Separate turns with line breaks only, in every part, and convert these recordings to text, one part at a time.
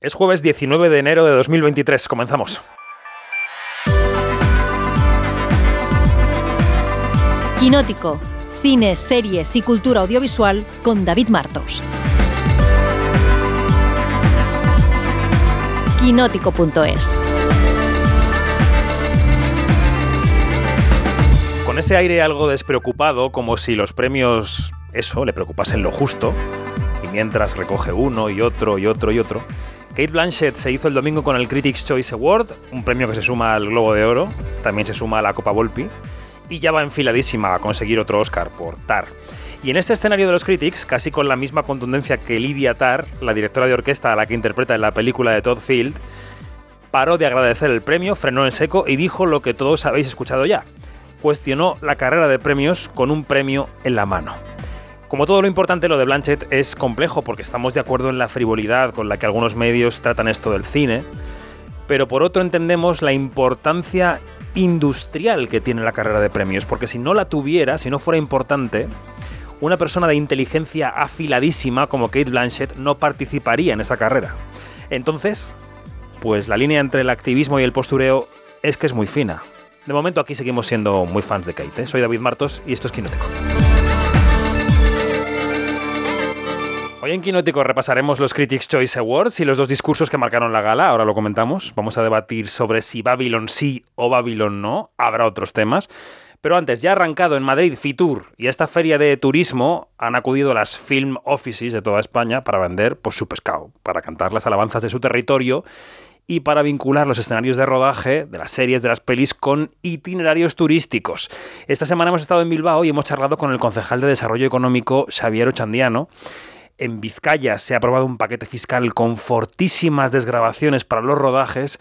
Es jueves 19 de enero de 2023. Comenzamos.
Quinótico. Cine, series y cultura audiovisual con David Martos. Quinótico.es.
Con ese aire algo despreocupado, como si los premios, eso, le preocupasen lo justo, y mientras recoge uno y otro y otro y otro, Kate Blanchett se hizo el domingo con el Critics' Choice Award, un premio que se suma al Globo de Oro, también se suma a la Copa Volpi, y ya va enfiladísima a conseguir otro Oscar por Tar. Y en este escenario de los Critics, casi con la misma contundencia que Lydia Tar, la directora de orquesta a la que interpreta en la película de Todd Field, paró de agradecer el premio, frenó en seco y dijo lo que todos habéis escuchado ya. Cuestionó la carrera de premios con un premio en la mano. Como todo lo importante, lo de Blanchett es complejo porque estamos de acuerdo en la frivolidad con la que algunos medios tratan esto del cine, pero por otro entendemos la importancia industrial que tiene la carrera de premios, porque si no la tuviera, si no fuera importante, una persona de inteligencia afiladísima como Kate Blanchett no participaría en esa carrera. Entonces, pues la línea entre el activismo y el postureo es que es muy fina. De momento aquí seguimos siendo muy fans de Kate. ¿eh? Soy David Martos y esto es Quinoteco. Hoy en Quinótico repasaremos los Critics' Choice Awards y los dos discursos que marcaron la gala, ahora lo comentamos. Vamos a debatir sobre si Babylon sí o Babylon no, habrá otros temas. Pero antes, ya arrancado en Madrid Fitur y a esta feria de turismo han acudido las film offices de toda España para vender pues, su pescado, para cantar las alabanzas de su territorio y para vincular los escenarios de rodaje de las series, de las pelis, con itinerarios turísticos. Esta semana hemos estado en Bilbao y hemos charlado con el concejal de Desarrollo Económico, Xavier Ochandiano, en Vizcaya se ha aprobado un paquete fiscal con fortísimas desgrabaciones para los rodajes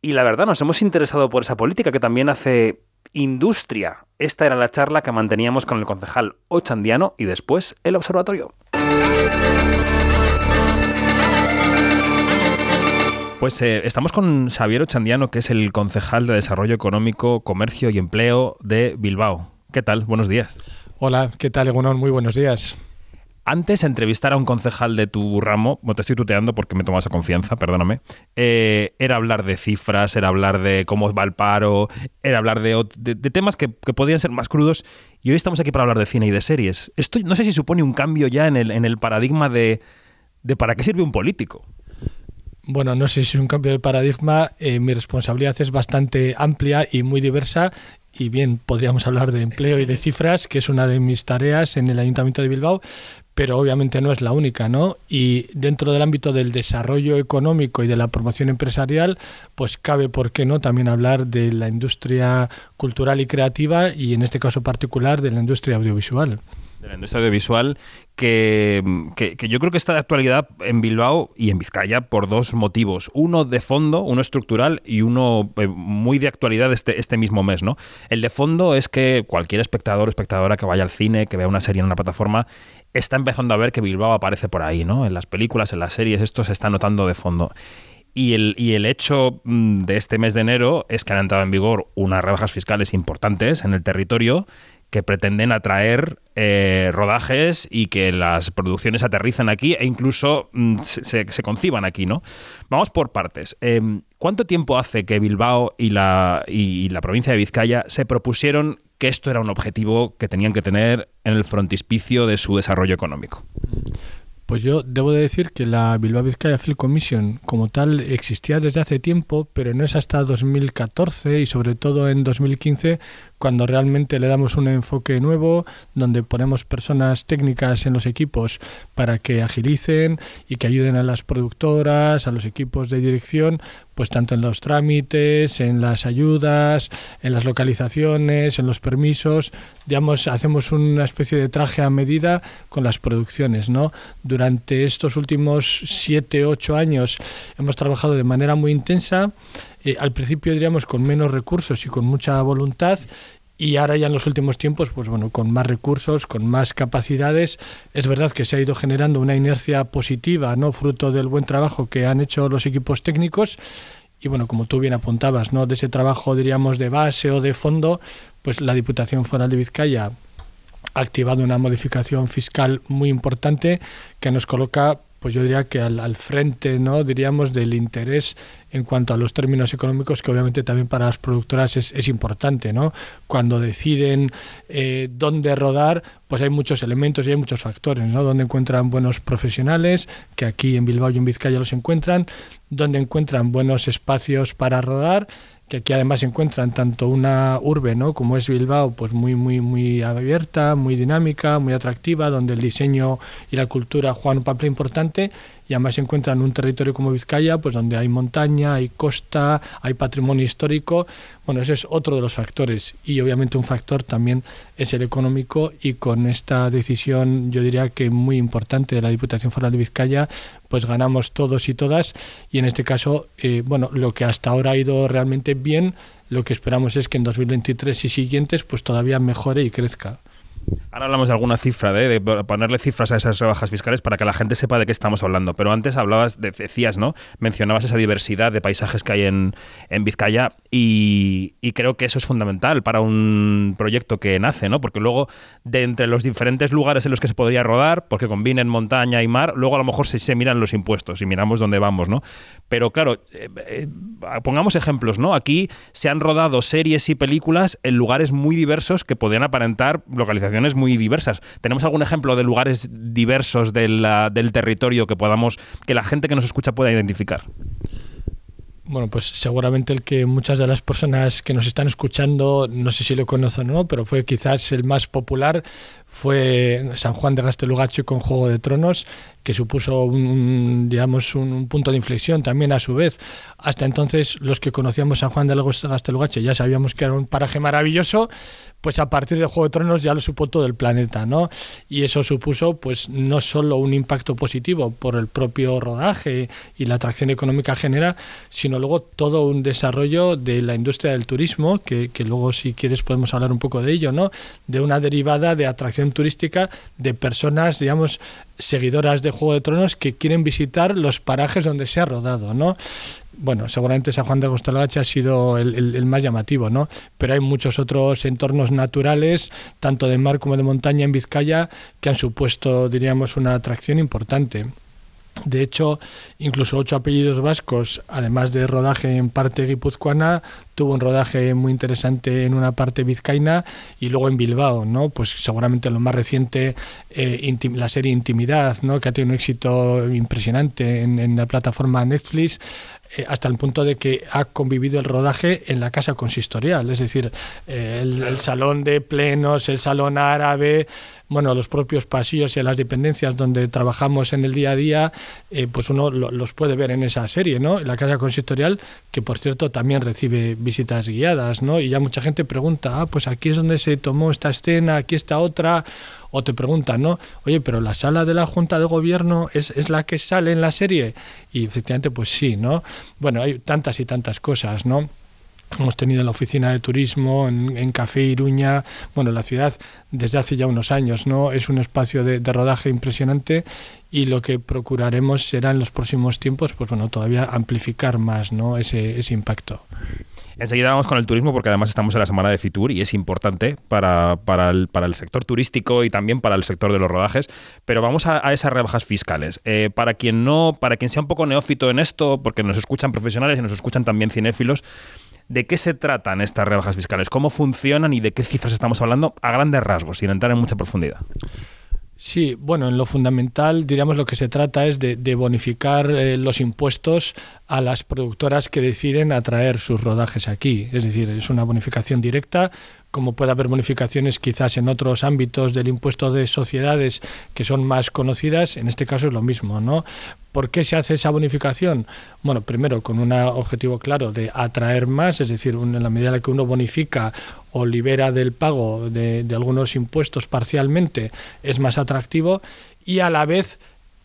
y la verdad nos hemos interesado por esa política que también hace industria. Esta era la charla que manteníamos con el concejal Ochandiano y después el observatorio. Pues eh, estamos con Xavier Ochandiano, que es el concejal de Desarrollo Económico, Comercio y Empleo de Bilbao. ¿Qué tal? Buenos días.
Hola, ¿qué tal, Egunon? Muy buenos días.
Antes, entrevistar a un concejal de tu ramo, te estoy tuteando porque me tomas a confianza, perdóname, eh, era hablar de cifras, era hablar de cómo va el paro, era hablar de, temas que, podían ser más crudos y hoy estamos aquí para hablar de cine y de series. Esto no sé si supone un cambio ya en el, paradigma de, de para qué sirve un político.
Bueno, no sé si es un cambio de paradigma. Eh, mi responsabilidad es bastante amplia y muy diversa. Y bien, podríamos hablar de empleo y de cifras, que es una de mis tareas en el Ayuntamiento de Bilbao, pero obviamente no es la única, ¿no? Y dentro del ámbito del desarrollo económico y de la promoción empresarial, pues cabe, ¿por qué no?, también hablar de la industria cultural y creativa y en este caso particular de la industria audiovisual
de la industria audiovisual que, yo creo que está de actualidad en Bilbao y en Vizcaya por dos motivos. Uno de fondo, uno estructural y uno eh, muy de actualidad este, este mismo mes. ¿no? El de fondo es que cualquier espectador o espectadora que vaya al cine, que vea una serie en una plataforma, está empezando a ver que Bilbao aparece por ahí, ¿no? En las películas, en las series, esto se está notando de fondo. Y el, y el, hecho mm, de este mes de enero es que han entrado en vigor unas rebajas fiscales importantes en el territorio que pretenden atraer eh, rodajes y que las producciones aterrizan aquí e incluso mm, se, conciban aquí, ¿no? Vamos por partes. Em, ¿Cuánto tiempo hace que Bilbao y la, y la provincia de Vizcaya se propusieron que esto era un objetivo que tenían que tener en el frontispicio de su desarrollo económico?
Pues yo debo de decir que la Bilbao Vizcaya Film Commission como tal existía desde hace tiempo, pero no es hasta 2014 y sobre todo en 2015 cuando realmente le damos un enfoque nuevo, donde ponemos personas técnicas en los equipos para que agilicen y que ayuden a las productoras, a los equipos de dirección, pues tanto en los trámites, en las ayudas, en las localizaciones, en los permisos, digamos, hacemos una especie de traje a medida con las producciones, ¿no? Durante estos últimos siete, ocho años hemos trabajado de manera muy intensa eh, al principio diríamos con menos recursos y con mucha voluntad y ahora ya en los últimos tiempos, pues bueno, con más recursos, con más capacidades, es verdad que se ha ido generando una inercia positiva, ¿no? Fruto del buen trabajo que han hecho los equipos técnicos. Y bueno, como tú bien apuntabas, ¿no? De ese trabajo, diríamos, de base o de fondo, pues la Diputación Foral de Vizcaya ha activado una modificación fiscal muy importante que nos coloca pues yo diría que al, frente, ¿no? diríamos, del interés en cuanto a los términos económicos, que obviamente también para las productoras es, importante. ¿no? Cuando deciden eh, dónde rodar, pues hay muchos elementos y hay muchos factores, ¿no? Donde encuentran buenos profesionales, que aquí en Bilbao y en Vizcaya los encuentran, donde encuentran buenos espacios para rodar, que aquí además se encuentran tanto una urbe ¿no? como es Bilbao, pues muy, muy, muy abierta, muy dinámica, muy atractiva, donde el diseño y la cultura juegan un papel importante, y además se encuentran en un territorio como Vizcaya, pues donde hay montaña, hay costa, hay patrimonio histórico. Bueno, ese es otro de los factores y obviamente un factor también es el económico y con esta decisión yo diría que muy importante de la Diputación Foral de Vizcaya, pues ganamos todos y todas y en este caso, eh, bueno, lo que hasta ahora ha ido realmente bien, lo que esperamos es que en 2023 y siguientes pues todavía mejore y crezca.
Ahora hablamos de alguna cifra, de, ponerle cifras a esas rebajas fiscales para que la gente sepa de qué estamos hablando. Pero antes hablabas, decías, ¿no? Mencionabas esa diversidad de paisajes que hay en, Vizcaya y, creo que eso es fundamental para un proyecto que nace, ¿no? Porque luego, de entre los diferentes lugares en los que se podría rodar, porque combinen montaña y mar, luego a lo mejor se, miran los impuestos y miramos dónde vamos, ¿no? Pero claro, eh, eh, pongamos ejemplos, ¿no? Aquí se han rodado series y películas en lugares muy diversos que podrían aparentar localizaciones muy diversas. ¿Tenemos algún ejemplo de lugares diversos del territorio que podamos, que la gente que nos escucha pueda identificar?
Bueno, pues seguramente el que muchas de las personas que nos están escuchando, no sé si lo conocen o no, pero fue quizás el más popular, fue San Juan de Gastelugacho con Juego de Tronos, que supuso un, digamos, un, punto de inflexión también a su vez. Hasta entonces los que conocíamos San Juan de Gastelugache ya sabíamos que era un paraje maravilloso, pues a partir de Juego de Tronos ya lo supo todo el planeta, ¿no? Y eso supuso pues no solo un impacto positivo por el propio rodaje y la atracción económica genera, sino luego todo un desarrollo de la industria del turismo, que, que luego si quieres podemos hablar un poco de ello, ¿no? De una derivada de atracción turística de personas, digamos, seguidoras de Juego de Tronos que quieren visitar los parajes donde se ha rodado, ¿no? Bueno, seguramente San Juan de Gostelgache ha sido el, más llamativo, ¿no? Pero hay muchos otros entornos naturales, tanto de mar como de montaña en Vizcaya, que han supuesto, diríamos, una atracción importante. De hecho, incluso ocho apellidos vascos, además de rodaje en parte guipuzcoana, tuvo un rodaje muy interesante en una parte vizcaína y luego en Bilbao, ¿no? Pues seguramente lo más reciente, eh, la serie Intimidad, ¿no? Que ha tenido un éxito impresionante en, la plataforma Netflix, eh, hasta el punto de que ha convivido el rodaje en la casa consistorial, es decir, eh, el salón de plenos, el salón árabe, bueno, los propios pasillos y las dependencias donde trabajamos en el día a día, eh, pues uno los puede ver en esa serie, ¿no? La casa consistorial, que por cierto también recibe visitas guiadas, ¿no? Y ya mucha gente pregunta, ah, pues aquí es donde se tomó esta escena, aquí está otra, o te preguntan, ¿no? Oye, pero la sala de la Junta de Gobierno es, es la que sale en la serie. Y efectivamente, pues sí, ¿no? Bueno, hay tantas y tantas cosas, ¿no? Hemos tenido la oficina de turismo en, Café Iruña. Bueno, la ciudad desde hace ya unos años, ¿no? Es un espacio de, rodaje impresionante y lo que procuraremos será en los próximos tiempos, pues bueno, todavía amplificar más, ¿no? Ese, ese impacto.
Enseguida vamos con el turismo porque además estamos en la semana de Fitur y es importante para, para, el, para el sector turístico y también para el sector de los rodajes. Pero vamos a, esas rebajas fiscales. Eh, para quien no, para quien sea un poco neófito en esto, porque nos escuchan profesionales y nos escuchan también cinéfilos, ¿De qué se tratan estas rebajas fiscales? ¿Cómo funcionan y de qué cifras estamos hablando a grandes rasgos, sin entrar en mucha profundidad?
Sí, bueno, en lo fundamental, diríamos, lo que se trata es de, bonificar eh, los impuestos a las productoras que deciden atraer sus rodajes aquí. Es decir, es una bonificación directa como puede haber bonificaciones quizás en otros ámbitos del impuesto de sociedades que son más conocidas, en este caso es lo mismo, ¿no? ¿Por qué se hace esa bonificación? Bueno, primero con un objetivo claro de atraer más, es decir, en la medida en la que uno bonifica o libera del pago de, de algunos impuestos parcialmente, es más atractivo y a la vez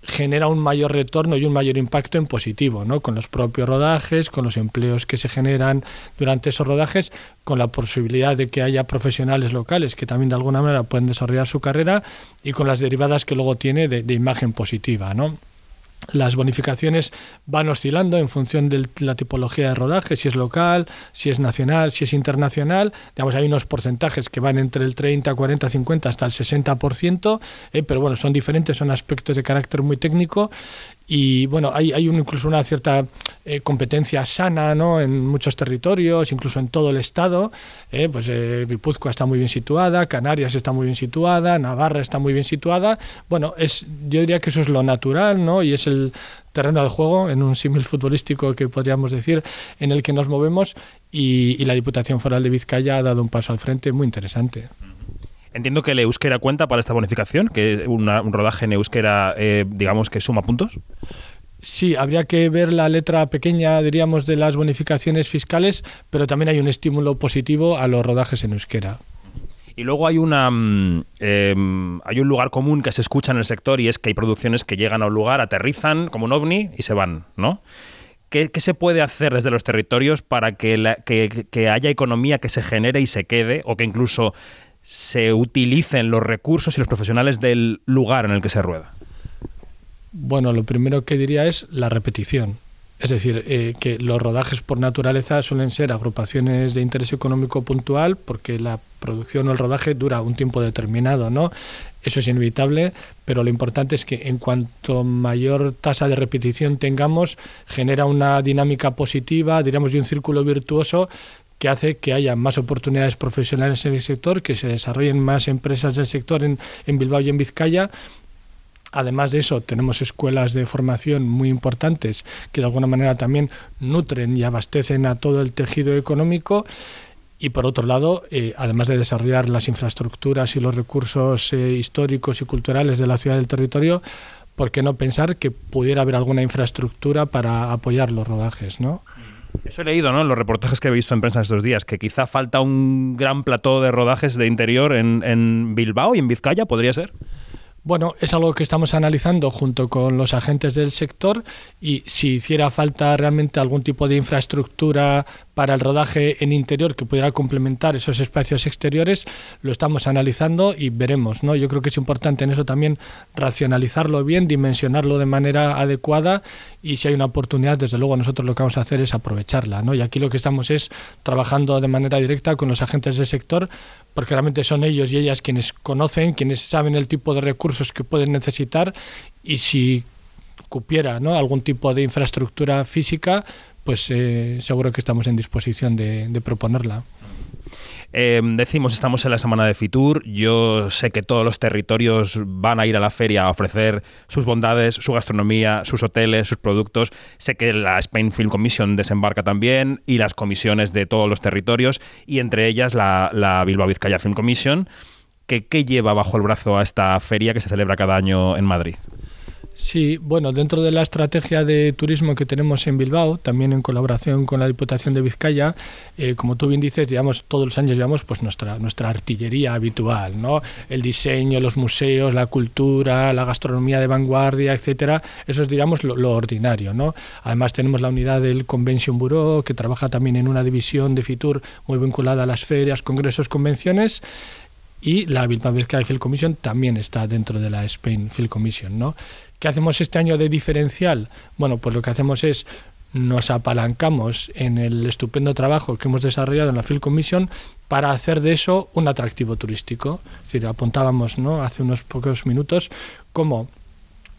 genera un mayor retorno y un mayor impacto en positivo, ¿no? con los propios rodajes, con los empleos que se generan durante esos rodajes, con la posibilidad de que haya profesionales locales que también de alguna manera pueden desarrollar su carrera y con las derivadas que luego tiene de, imagen positiva. ¿no? Las bonificaciones van oscilando en función de la tipología de rodaje, si es local, si es nacional, si es internacional. Digamos, hay unos porcentajes que van entre el 30, 40, 50 hasta el 60%, eh, pero bueno, son diferentes, son aspectos de carácter muy técnico y bueno, hay, hay incluso una cierta eh, competencia sana ¿no? en muchos territorios, incluso en todo el Estado. Eh, pues eh, está muy bien situada, Canarias está muy bien situada, Navarra está muy bien situada. Bueno, es, yo diría que eso es lo natural ¿no? y es el terreno de juego, en un símil futbolístico que podríamos decir, en el que nos movemos y, y la Diputación Foral de Vizcaya ha dado un paso al frente muy interesante.
Entiendo que el euskera cuenta para esta bonificación, que un rodaje en euskera, eh, digamos que suma puntos.
Sí, habría que ver la letra pequeña, diríamos, de las bonificaciones fiscales, pero también hay un estímulo positivo a los rodajes en euskera.
Y luego hay una mm, em, hay un lugar común que se escucha en el sector y es que hay producciones que llegan a un lugar, aterrizan como un ovni y se van, ¿no? ¿Qué, se puede hacer desde los territorios para que, que haya economía que se genere y se quede o que incluso se utilicen los recursos y los profesionales del lugar en el que se rueda?
Bueno, lo primero que diría es la repetición. Es decir, eh, que los rodajes por naturaleza suelen ser agrupaciones de interés económico puntual porque la producción o el rodaje dura un tiempo determinado, ¿no? Eso es inevitable, pero lo importante es que en cuanto mayor tasa de repetición tengamos, genera una dinámica positiva, diríamos, de un círculo virtuoso que hace que haya más oportunidades profesionales en el sector, que se desarrollen más empresas del sector en, Bilbao y en Vizcaya. Además de eso, tenemos escuelas de formación muy importantes que de alguna manera también nutren y abastecen a todo el tejido económico. Y por otro lado, eh, además de desarrollar las infraestructuras y los recursos eh, históricos y culturales de la ciudad del territorio, ¿por qué no pensar que pudiera haber alguna infraestructura para apoyar los rodajes? ¿no?
Eso he leído, ¿no? En los reportajes que he visto en prensa estos días, que quizá falta un gran plató de rodajes de interior en, en Bilbao y en Vizcaya, ¿podría ser?
Bueno, es algo que estamos analizando junto con los agentes del sector y si hiciera falta realmente algún tipo de infraestructura para el rodaje en interior que pudiera complementar esos espacios exteriores, lo estamos analizando y veremos. ¿no? Yo creo que es importante en eso también racionalizarlo bien, dimensionarlo de manera adecuada y si hay una oportunidad, desde luego nosotros lo que vamos a hacer es aprovecharla. ¿no? Y aquí lo que estamos es trabajando de manera directa con los agentes del sector porque realmente son ellos y ellas quienes conocen, quienes saben el tipo de recursos que pueden necesitar y si cupiera ¿no? algún tipo de infraestructura física, pues eh, seguro que estamos en disposición de, proponerla.
Em, decimos, estamos en la semana de Fitur. Yo sé que todos los territorios van a ir a la feria a ofrecer sus bondades, su gastronomía, sus hoteles, sus productos. Sé que la Spain Film Commission desembarca también y las comisiones de todos los territorios y entre ellas la, la Bilbao Vizcaya Film Commission. ¿Qué lleva bajo el brazo a esta feria que se celebra cada año en Madrid?
Sí, bueno, dentro de la estrategia de turismo que tenemos en Bilbao, también en colaboración con la Diputación de Vizcaya, eh, como tú bien dices, digamos, todos los años llevamos pues nuestra, nuestra artillería habitual, ¿no? El diseño, los museos, la cultura, la gastronomía de vanguardia, etcétera, eso es, digamos, lo, ordinario, ¿no? Además tenemos la unidad del Convention Bureau, que trabaja también en una división de Fitur muy vinculada a las ferias, congresos, convenciones, y la Bilbao Vizcaya Film Commission también está dentro de la Spain Film Commission, ¿no? ¿Qué hacemos este año de diferencial? Bueno, pues lo que hacemos es nos apalancamos en el estupendo trabajo que hemos desarrollado en la Field Commission para hacer de eso un atractivo turístico. Es decir, apuntábamos ¿no? hace unos pocos minutos cómo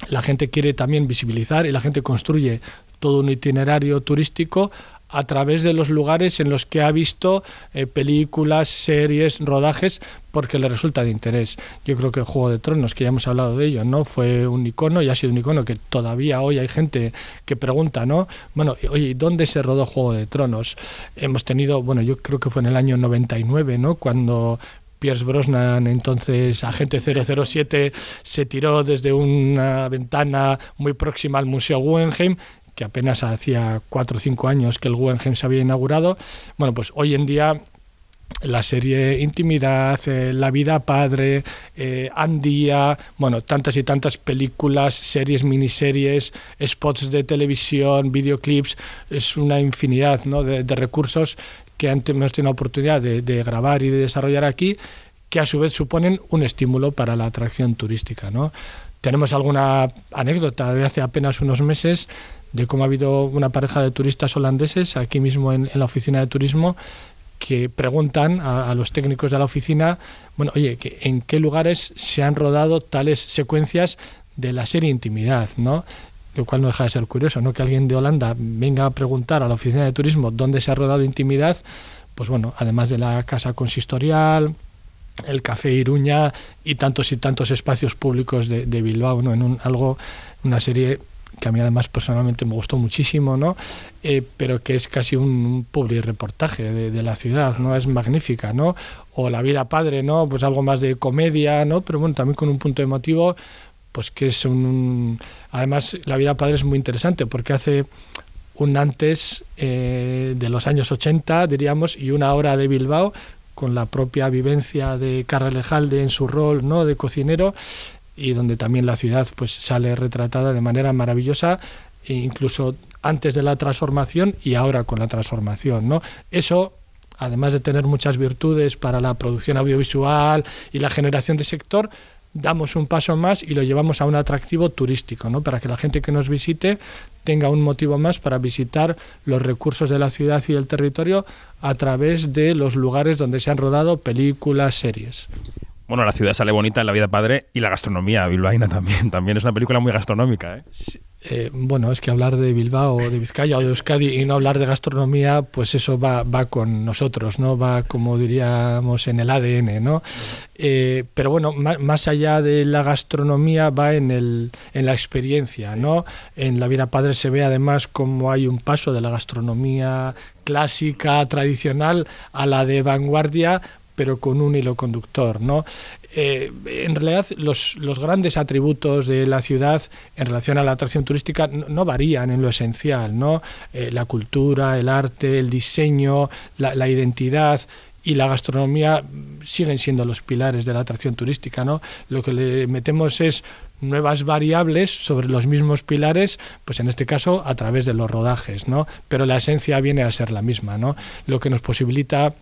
la gente quiere también visibilizar y la gente construye todo un itinerario turístico a través de los lugares en los que ha visto eh, películas, series, rodajes, porque le resulta de interés. Yo creo que Juego de Tronos, que ya hemos hablado de ello, ¿no? Fue un icono y ha sido un icono que todavía hoy hay gente que pregunta, ¿no? Bueno, oye, ¿dónde se rodó Juego de Tronos? Hemos tenido, bueno, yo creo que fue en el año 99, ¿no? Cuando Pierce Brosnan, entonces agente 007, se tiró desde una ventana muy próxima al Museo Guggenheim que apenas hacía cuatro o cinco años que el Guggenheim se había inaugurado, bueno, pues hoy en día la serie Intimidad, eh, La vida padre, eh, Andía, bueno, tantas y tantas películas, series, miniseries, spots de televisión, videoclips, es una infinidad ¿no? de, recursos que antes hemos tenido la oportunidad de, de, grabar y de desarrollar aquí, que a su vez suponen un estímulo para la atracción turística. ¿no? tenemos alguna anécdota de hace apenas unos meses de cómo ha habido una pareja de turistas holandeses aquí mismo en, la oficina de turismo que preguntan a, los técnicos de la oficina, bueno, oye, ¿en qué lugares se han rodado tales secuencias de la serie Intimidad, ¿no? Lo cual no deja de ser curioso, ¿no? Que alguien de Holanda venga a preguntar a la oficina de turismo dónde se ha rodado Intimidad, pues bueno, además de la casa consistorial, el Café Iruña y tantos y tantos espacios públicos de, Bilbao, ¿no? En un, algo, una serie que a mí además personalmente me gustó muchísimo, ¿no? Eh, pero que es casi un public reportaje de, la ciudad, ¿no? Es magnífica, ¿no? O La vida padre, ¿no? Pues algo más de comedia, ¿no? Pero bueno, también con un punto emotivo, pues que es un... Además, La vida padre es muy interesante porque hace un antes eh, de los años 80, diríamos, y una hora de Bilbao, con la propia vivencia de Carlos Lejalde en su rol ¿no? de cocinero y donde también la ciudad pues sale retratada de manera maravillosa e incluso antes de la transformación y ahora con la transformación no eso además de tener muchas virtudes para la producción audiovisual y la generación de sector damos un paso más y lo llevamos a un atractivo turístico, ¿no? para que la gente que nos visite tenga un motivo más para visitar los recursos de la ciudad y del territorio a través de los lugares donde se han rodado películas, series.
Bueno, la ciudad sale bonita en la vida padre y la gastronomía bilbaína también. También es una película muy gastronómica. ¿eh?
Eh, bueno, es que hablar de Bilbao, o de Vizcaya o de Euskadi y no hablar de gastronomía, pues eso va, va con nosotros, ¿no? Va, como diríamos, en el ADN, ¿no? Eh, pero bueno, más, allá de la gastronomía va en, el, en la experiencia, ¿no? En La Vida Padre se ve además cómo hay un paso de la gastronomía clásica, tradicional, a la de vanguardia, pero con un hilo conductor, ¿no? Eh, en realidad los, grandes atributos de la ciudad en relación a la atracción turística no, varían en lo esencial, ¿no? Eh, la cultura, el arte, el diseño, la, identidad y la gastronomía siguen siendo los pilares de la atracción turística, ¿no? Lo que le metemos es nuevas variables sobre los mismos pilares, pues en este caso a través de los rodajes, ¿no? Pero la esencia viene a ser la misma, ¿no? Lo que nos posibilita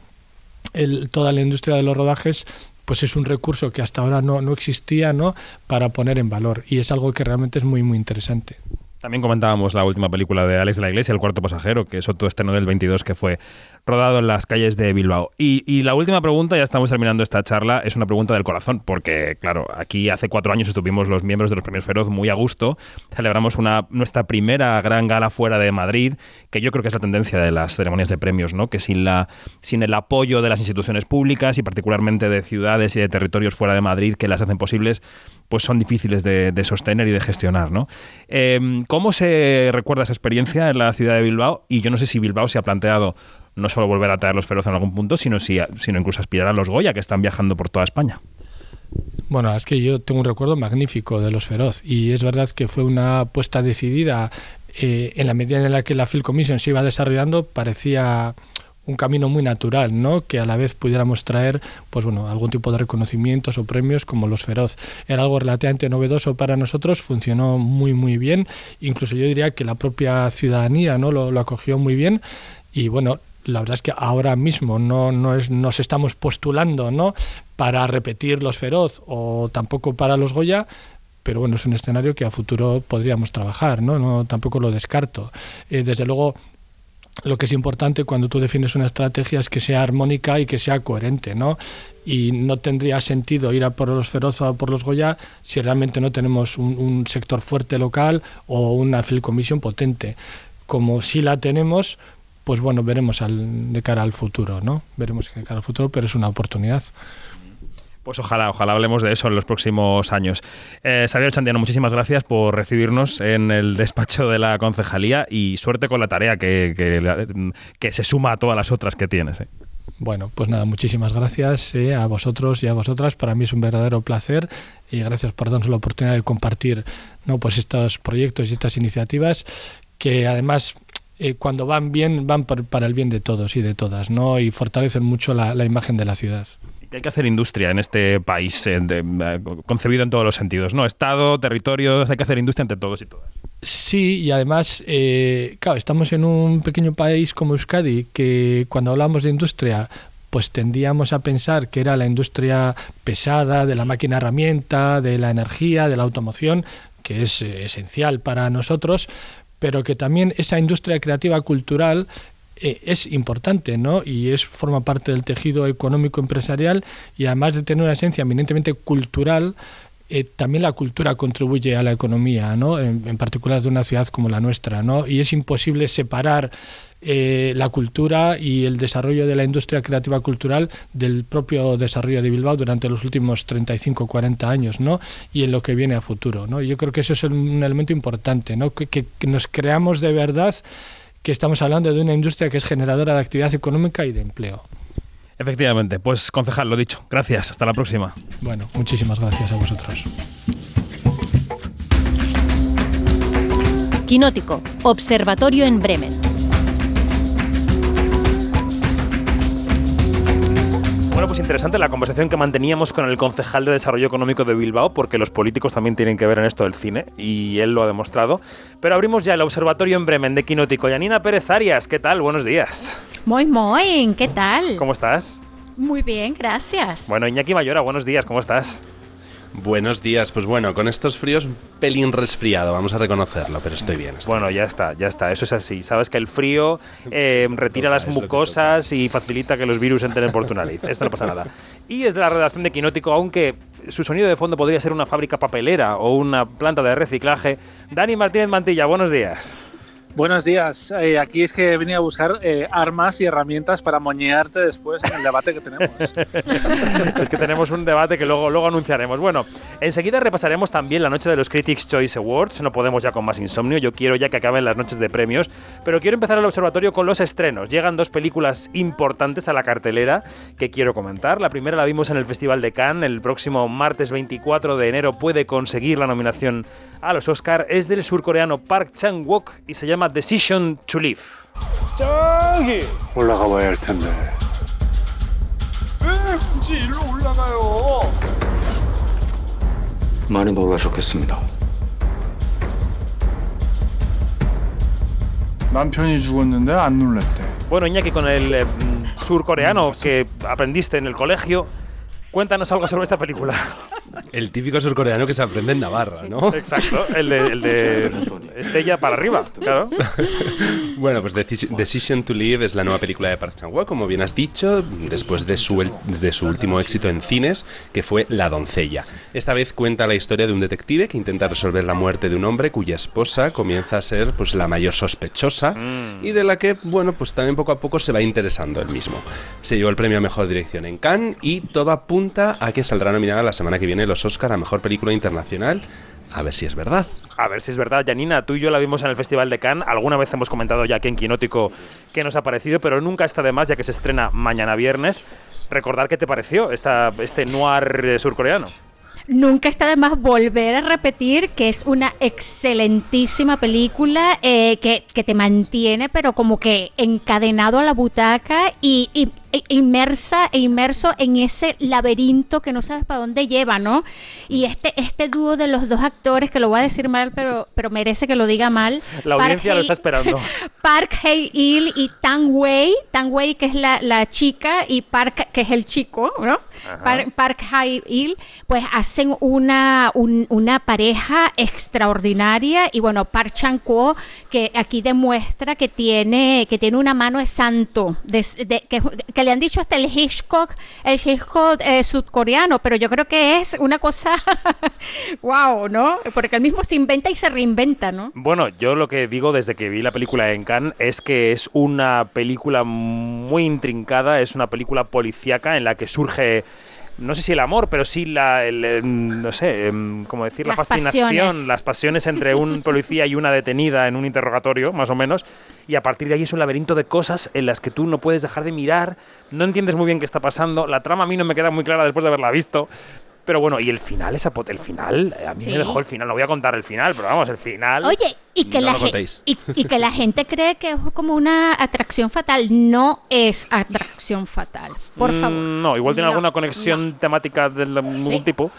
toda la industria de los rodajes pues es un recurso que hasta ahora no, no existía ¿no? para poner en valor y es algo que realmente es muy muy interesante.
También comentábamos la última película de Alex de la Iglesia, El cuarto pasajero, que es otro estreno del 22 que fue rodado en las calles de Bilbao. Y, la última pregunta, ya estamos terminando esta charla, es una pregunta del corazón, porque claro, aquí hace cuatro años estuvimos los miembros de los premios Feroz muy a gusto, celebramos una, nuestra primera gran gala fuera de Madrid, que yo creo que es la tendencia de las ceremonias de premios, ¿no? que sin, la, sin el apoyo de las instituciones públicas y particularmente de ciudades y de territorios fuera de Madrid que las hacen posibles, pues son difíciles de, sostener y de gestionar. ¿no? Em, ¿Cómo se recuerda esa experiencia en la ciudad de Bilbao? Y yo no sé si Bilbao se ha planteado no solo volver a traer los feroz en algún punto, sino, sino incluso aspirar a los Goya, que están viajando por toda España.
Bueno, es que yo tengo un recuerdo magnífico de Los Feroz y es verdad que fue una apuesta decidida eh, en la medida en la que la Film Commission se iba desarrollando, parecía un camino muy natural, ¿no? Que a la vez pudiéramos traer, pues bueno, algún tipo de reconocimientos o premios como los Feroz. Era algo relativamente novedoso para nosotros, funcionó muy muy bien, incluso yo diría que la propia ciudadanía, ¿no? Lo, lo acogió muy bien y bueno, la verdad es que ahora mismo no, no es, nos estamos postulando ¿no? para repetir los feroz o tampoco para los Goya, pero bueno, es un escenario que a futuro podríamos trabajar, ¿no? no tampoco lo descarto. Eh, desde luego, lo que es importante cuando tú defines una estrategia es que sea armónica y que sea coherente, ¿no? Y no tendría sentido ir a por los feroz o por los Goya si realmente no tenemos un, sector fuerte local o una field commission potente. Como sí la tenemos, pues bueno, veremos al, de cara al futuro, ¿no? Veremos de cara al futuro, pero es una oportunidad.
Pues ojalá, ojalá hablemos de eso en los próximos años. Eh, Xavier Chandiano, muchísimas gracias por recibirnos en el despacho de la concejalía y suerte con la tarea que, que, se suma a todas las otras que tienes. Eh.
Bueno, pues nada, muchísimas gracias eh, a vosotros y a vosotras. Para mí es un verdadero placer y gracias por darnos la oportunidad de compartir ¿no? pues estos proyectos y estas iniciativas que además eh, cuando van bien, van para el bien de todos y de todas, ¿no? Y fortalecen mucho la, imagen de la ciudad.
Hay que hacer industria en este país, eh, eh, concebido en todos los sentidos, ¿no? Estado, territorios, hay que hacer industria entre todos y todas.
Sí, y además, claro, estamos en un pequeño país como Euskadi, que cuando hablamos de industria, pues tendíamos a pensar que era la industria pesada, de la máquina herramienta, de la energía, de la automoción, que es eh, esencial para nosotros, pero que también esa industria creativa cultural eh, es importante, ¿no? Y es forma parte del tejido económico empresarial y además de tener una esencia eminentemente cultural, eh, también la cultura contribuye a la economía, ¿no? En, en, particular de una ciudad como la nuestra, ¿no? Y es imposible separar eh, la cultura y el desarrollo de la industria creativa cultural del propio desarrollo de Bilbao durante los últimos 35 40 años ¿no? y en lo que viene a futuro. ¿no? Yo creo que eso es un elemento importante, ¿no? que, que, que nos creamos de verdad que estamos hablando de una industria que es generadora de actividad económica y de empleo.
Efectivamente, pues concejal, lo dicho. Gracias, hasta la próxima.
Bueno, muchísimas gracias a vosotros.
Quinótico, Observatorio en Bremen.
Bueno, pues interesante la conversación que manteníamos con el concejal de Desarrollo Económico de Bilbao, porque los políticos también tienen que ver en esto del cine, y él lo ha demostrado. Pero abrimos ya el Observatorio en Bremen de Quinótico. Yanina Pérez Arias, ¿qué tal? Buenos días.
Muy, muy, ¿qué tal?
¿Cómo estás?
Muy bien, gracias.
Bueno, Iñaki Mayora, buenos días, ¿cómo estás?
Buenos días, pues bueno, con estos fríos un pelín resfriado, vamos a reconocerlo, pero estoy bien. Estoy
bueno,
bien.
ya está, ya está, eso es así. Sabes que el frío eh, retira las mucosas y facilita que los virus entren por tu nariz. Esto no pasa nada. Y desde la redacción de Quinótico, aunque su sonido de fondo podría ser una fábrica papelera o una planta de reciclaje, Dani Martínez Mantilla, buenos días.
Buenos días. Eh, aquí es que he venido a buscar eh, armas y herramientas para moñearte después en el debate que tenemos.
es que tenemos un debate que luego, luego anunciaremos. Bueno, enseguida repasaremos también la noche de los Critics Choice Awards. No podemos ya con más insomnio. Yo quiero ya que acaben las noches de premios. Pero quiero empezar el observatorio con los estrenos. Llegan dos películas importantes a la cartelera que quiero comentar. La primera la vimos en el Festival de Cannes. El próximo martes 24 de enero puede conseguir la nominación a los Oscar. Es del surcoreano Park Chan-wook y se llama Decision to Live.
저기 올라가 봐야 할 텐데. 왜 굳이 일로 올라가요?
많이 놀라셨겠습니다.
남편이 죽었는데 안 놀랬대.
Bueno, Iñaki, con el eh, surcoreano que aprendiste en el colegio, cuéntanos algo sobre esta película.
El típico surcoreano que se aprende en Navarra, ¿no?
Exacto, el de, el de Estella para arriba, claro.
bueno, pues Decision to Live es la nueva película de Park Chan-wook, como bien has dicho, después de su, de su último éxito en cines, que fue La doncella. Esta vez cuenta la historia de un detective que intenta resolver la muerte de un hombre cuya esposa comienza a ser pues la mayor sospechosa mm. y de la que, bueno, pues también poco a poco se va interesando él mismo. Se llevó el premio a Mejor Dirección en Cannes y todo apunta a que saldrá nominada la semana que viene los Oscar a Mejor Película Internacional. A ver si es verdad.
A ver si es verdad. Janina, tú y yo la vimos en el Festival de Cannes. Alguna vez hemos comentado ya aquí en Quinótico qué nos ha parecido, pero nunca está de más, ya que se estrena mañana viernes. Recordar qué te pareció esta, este noir surcoreano.
Nunca está de más volver a repetir que es una excelentísima película eh, que, que, te mantiene, pero como que encadenado a la butaca y, y, e inmersa e inmerso en ese laberinto que no sabes para dónde lleva, ¿no? Y este, este dúo de los dos actores, que lo voy a decir mal, pero, pero merece que lo diga mal.
La audiencia Park lo está esperando.
Park Hae-il y Tang Wei, Tang Wei que es la, la, chica y Park que es el chico, ¿no? Park, Park Hae-il, pues hacen una, un, una pareja extraordinaria y bueno, Park Chan-ko que aquí demuestra que tiene, que tiene una mano de santo, de, de, que, que le han dicho hasta el Hitchcock, el Hitchcock eh, sudcoreano, pero yo creo que es una cosa, wow, ¿no? Porque el mismo se inventa y se reinventa, ¿no?
Bueno, yo lo que digo desde que vi la película en Cannes es que es una película muy intrincada, es una película policíaca en la que surge no sé si el amor, pero sí la, el, no sé, cómo decir, la fascinación,
pasiones.
las pasiones entre un policía y una detenida en un interrogatorio, más o menos, y a partir de ahí es un laberinto de cosas en las que tú no puedes dejar de mirar, no entiendes muy bien qué está pasando, la trama a mí no me queda muy clara después de haberla visto. Pero bueno, y el final, esa el final, a mí
Sí.
me dejó el final, no voy a contar el final, pero vamos, el final.
Oye, y que,
No
la
lo
ge-
contéis.
y, y que la gente cree que es como una atracción fatal. No es atracción fatal. Por
Mm,
favor.
No, igual tiene
No,
alguna conexión temática de ningún
Sí.
tipo.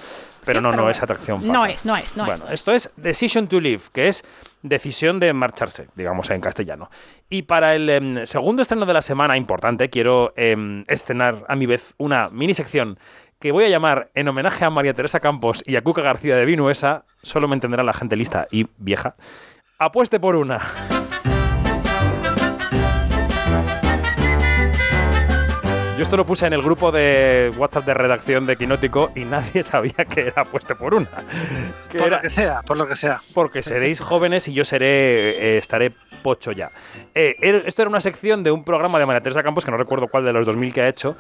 Pero
Sí,
no,
pero
no es
bueno.
atracción
No es, no es, no
bueno,
es, no es.
esto es Decision to Live, que es decisión de marcharse, digamos en castellano. Y para el em, segundo estreno de la semana importante, quiero em, estrenar a mi vez una mini sección que voy a llamar en homenaje a María Teresa Campos y a Cuca García de Vinuesa, solo me entenderá la gente lista y vieja. Apueste por una. Yo esto lo puse en el grupo de WhatsApp de redacción de Quinótico y nadie sabía que era apueste por una. Que
Por
era-
lo que sea, por lo que sea.
porque seréis jóvenes y yo seré eh, estaré pocho ya. Eh, era- esto era una sección de un programa de María Teresa Campos, que no recuerdo cuál de los 2000 que ha hecho,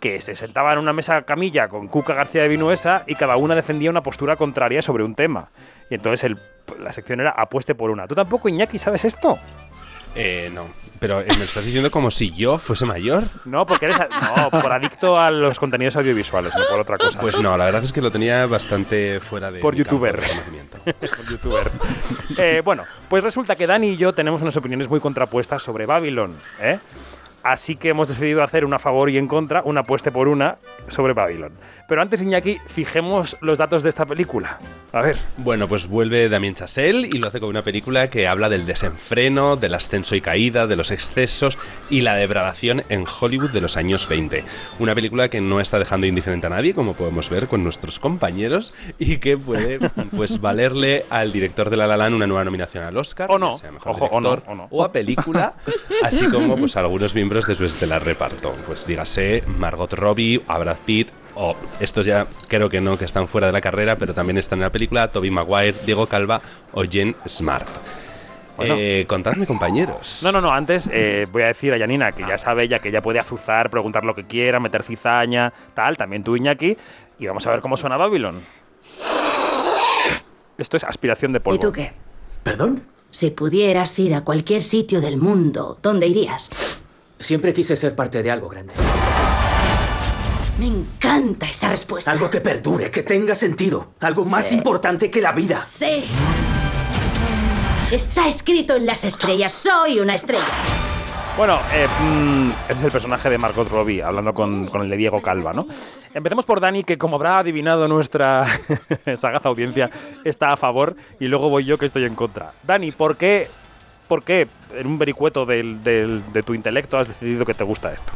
que se sentaba en una mesa camilla con Cuca García de Vinuesa y cada una defendía una postura contraria sobre un tema. Y entonces el- la sección era apueste por una. ¿Tú tampoco, Iñaki, sabes esto?
Eh, no. Pero eh, me lo estás diciendo como si yo fuese mayor.
No, porque eres... No, por adicto a los contenidos audiovisuales, no por otra cosa.
Pues no, la verdad es que lo tenía bastante fuera de.
Por
mi
youtuber.
de conocimiento.
por youtuber. Eh, bueno, pues resulta que Dani y yo tenemos unas opiniones muy contrapuestas sobre Babylon. ¿eh? Así que hemos decidido hacer una a favor y en contra, una apuesta por una sobre Babylon. Pero antes, Iñaki, fijemos los datos de esta película. A ver.
Bueno, pues vuelve Damien Chazelle y lo hace con una película que habla del desenfreno, del ascenso y caída, de los excesos y la degradación en Hollywood de los años 20. Una película que no está dejando indiferente a nadie, como podemos ver con nuestros compañeros, y que puede pues valerle al director de La La Land una nueva nominación al Oscar,
O no.
ya sea mejor
Ojo, o no,
director,
o no.
o a película, así como pues algunos miembros de su estelar reparto. Pues dígase Margot Robbie, a Brad Pitt, o estos ya creo que no, que están fuera de la carrera, pero también están en la película, Toby Maguire, Diego Calva o Jen Smart.
Bueno.
Eh, contadme, compañeros.
No, no, no, antes eh, voy a decir a Janina que ya sabe ella que ella puede azuzar, preguntar lo que quiera, meter cizaña, tal, también tú, Iñaki, y vamos a ver cómo suena Babylon. Esto es aspiración de polvo.
¿Y tú qué?
¿Perdón?
Si pudieras ir a cualquier sitio del mundo, ¿dónde irías?
Siempre quise ser parte de algo grande.
Me encanta esa respuesta.
Algo que perdure, que tenga sentido. Algo más importante que la vida.
Sí. Está escrito en las estrellas. Soy una estrella.
Bueno, eh, mm, este es el personaje de Margot Robbie, hablando con, con el de Diego Calva, ¿no? Empecemos por Dani, que como habrá adivinado nuestra sagaz audiencia, está a favor, y luego voy yo que estoy en contra. Dani, ¿por qué, por qué en un vericueto de tu intelecto has decidido que te gusta esto?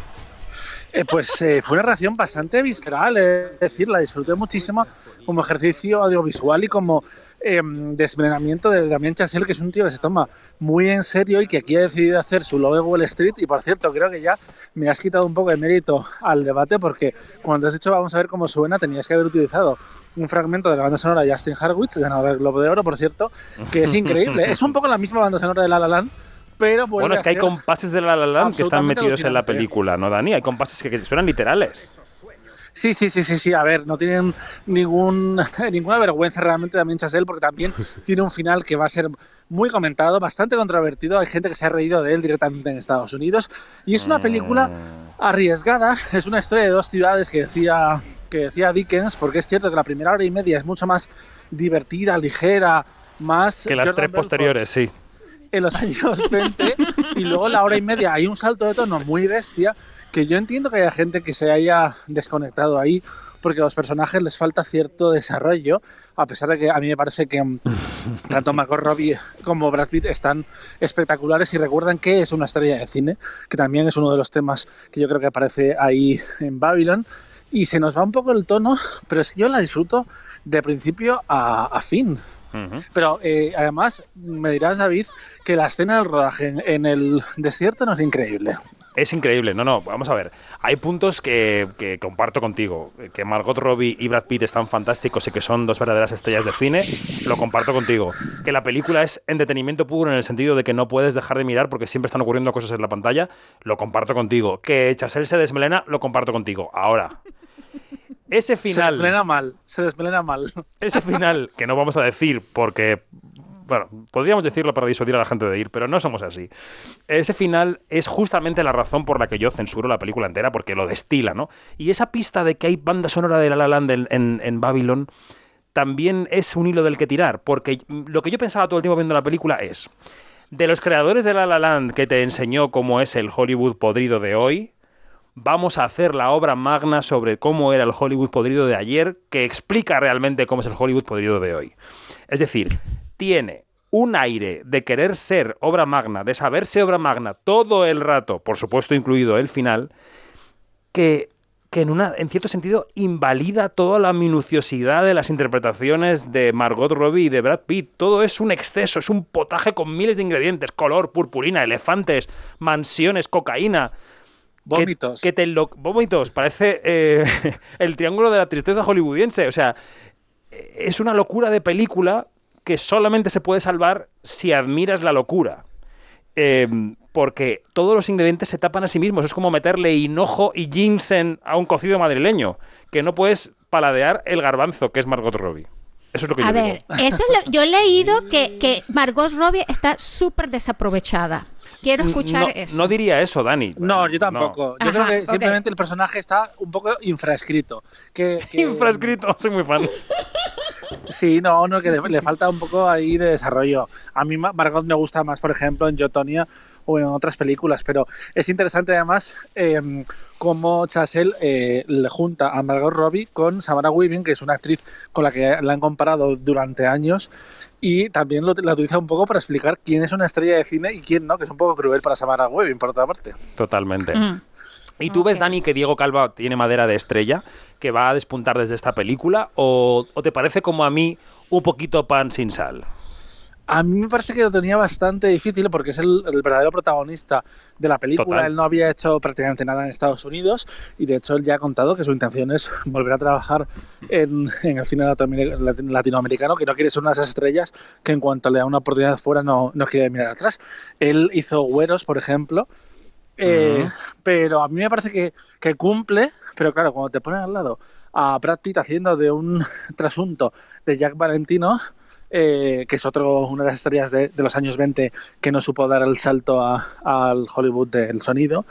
Eh, pues eh, fue una reacción bastante visceral, eh, es decir, la disfruté muchísimo como ejercicio audiovisual y como eh, desvenenamiento de Damien Chazelle, que es un tío que se toma muy en serio y que aquí ha decidido hacer su logo de Wall Street. Y por cierto, creo que ya me has quitado un poco de mérito al debate porque cuando has dicho vamos a ver cómo suena, tenías que haber utilizado un fragmento de la banda sonora de Justin Harwitz, ganador del Globo de Oro, por cierto, que es increíble. es un poco la misma banda sonora de La La Land, pero
Bueno, es que hay compases de La La Land que están metidos en la película, ¿no, Dani? Hay compases que, que suenan literales.
Sí, sí, sí, sí, sí. A ver, no tienen ningún, ninguna vergüenza realmente también Chazelle porque también tiene un final que va a ser muy comentado, bastante controvertido. Hay gente que se ha reído de él directamente en Estados Unidos. Y es una película arriesgada. Es una historia de dos ciudades que decía, que decía Dickens, porque es cierto que la primera hora y media es mucho más divertida, ligera, más...
Que las
Jordan
tres
Belfort
posteriores, sí.
En los años 20 y luego la hora y media. Hay un salto de tono muy bestia que yo entiendo que haya gente que se haya desconectado ahí porque a los personajes les falta cierto desarrollo a pesar de que a mí me parece que mm, tanto Margot Robbie como Brad Pitt están espectaculares y recuerdan que es una estrella de cine que también es uno de los temas que yo creo que aparece ahí en Babylon. Y se nos va un poco el tono pero es que yo la disfruto de principio a, a fin Pero eh, además, me dirás, David, que la escena del rodaje en, en el desierto no es increíble.
Es increíble, no, no, vamos a ver. Hay puntos que, que comparto contigo. Que Margot Robbie y Brad Pitt están fantásticos y que son dos verdaderas estrellas de cine, lo comparto contigo. Que la película es entretenimiento puro en el sentido de que no puedes dejar de mirar porque siempre están ocurriendo cosas en la pantalla, lo comparto contigo. Que Chazelle se desmelena, lo comparto contigo. Ahora, ese
Se
final...
desmelena mal, se desmelena mal.
Ese final, que no vamos a decir porque. Bueno, podríamos decirlo para disuadir a la gente de ir, pero no somos así. Ese final es justamente la razón por la que yo censuro la película entera, porque lo destila, ¿no? Y esa pista de que hay banda sonora de La La Land en, en, en Babylon también es un hilo del que tirar, porque lo que yo pensaba todo el tiempo viendo la película es, de los creadores de La La Land que te enseñó cómo es el Hollywood podrido de hoy, vamos a hacer la obra magna sobre cómo era el Hollywood podrido de ayer, que explica realmente cómo es el Hollywood podrido de hoy. Es decir, tiene un aire de querer ser obra magna, de saberse obra magna todo el rato, por supuesto incluido el final, que, que en, una, en cierto sentido invalida toda la minuciosidad de las interpretaciones de Margot Robbie y de Brad Pitt. Todo es un exceso, es un potaje con miles de ingredientes, color, purpurina, elefantes, mansiones, cocaína.
Vómitos.
Que, te lo, vómitos, parece eh, el triángulo de la tristeza hollywoodiense. O sea, es una locura de película que solamente se puede salvar si admiras la locura. Eh, porque todos los ingredientes se tapan a sí mismos. Es como meterle hinojo y ginseng a un cocido madrileño, que no puedes paladear el garbanzo, que es Margot Robbie. Eso es lo que
A
yo
ver,
digo.
eso es lo- yo he leído que, que Margot Robbie está súper desaprovechada. Quiero escuchar
no,
eso.
no diría eso, Dani.
No, yo tampoco. Yo
Ajá,
creo que
ok.
simplemente el personaje está un poco infraescrito. Que, que-
Infrascrito, soy muy fan.
Sí, no, no, que le, le falta un poco ahí de desarrollo. A mí Ma- Margot me gusta más, por ejemplo, en Jotonia o en otras películas, pero es interesante además eh, cómo Chasel eh, le junta a Margot Robbie con Samara Weaving, que es una actriz con la que la han comparado durante años, y también lo, la utiliza un poco para explicar quién es una estrella de cine y quién no, que es un poco cruel para Samara Weaving, por otra parte.
Totalmente.
Mm.
¿Y tú ves. Dani, que Diego Calva tiene madera de estrella, que va a despuntar desde esta película? ¿O, o te parece como a mí un poquito pan sin sal?
A mí me parece que lo tenía bastante difícil porque es el, el verdadero protagonista de la película.
Total.
Él no había hecho prácticamente nada en Estados Unidos y de hecho él ya ha contado que su intención es volver a trabajar en, en el cine latinoamer- latino- latinoamericano, que no quiere ser una de esas estrellas que en cuanto le da una oportunidad fuera no, no quiere mirar atrás. Él hizo Güeros, por ejemplo. eh, Pero a mí me parece que, que cumple, pero claro, cuando te ponen al lado a Brad Pitt haciendo de un trasunto de Jack Valentino, eh, que es otro, una de las estrellas de, de los años 20 que no supo dar el salto a- al Hollywood del sonido,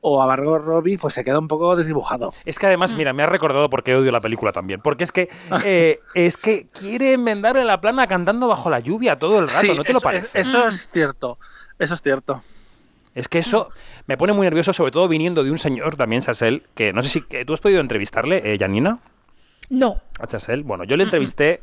o a Margot Robbie, pues se queda un poco desdibujado.
Es que además, mira, me ha recordado por qué odio la película también. Porque es que eh, es que quiere enmendarle la plana cantando bajo la lluvia todo el rato,
Sí,
¿no te lo parece?
es- eso es cierto, eso es cierto.
Es que eso me pone muy nervioso, sobre todo viniendo de un señor, también Sassel, que no sé si que tú has podido entrevistarle, eh, Janina,
No.
a Chassel. Bueno, yo le entrevisté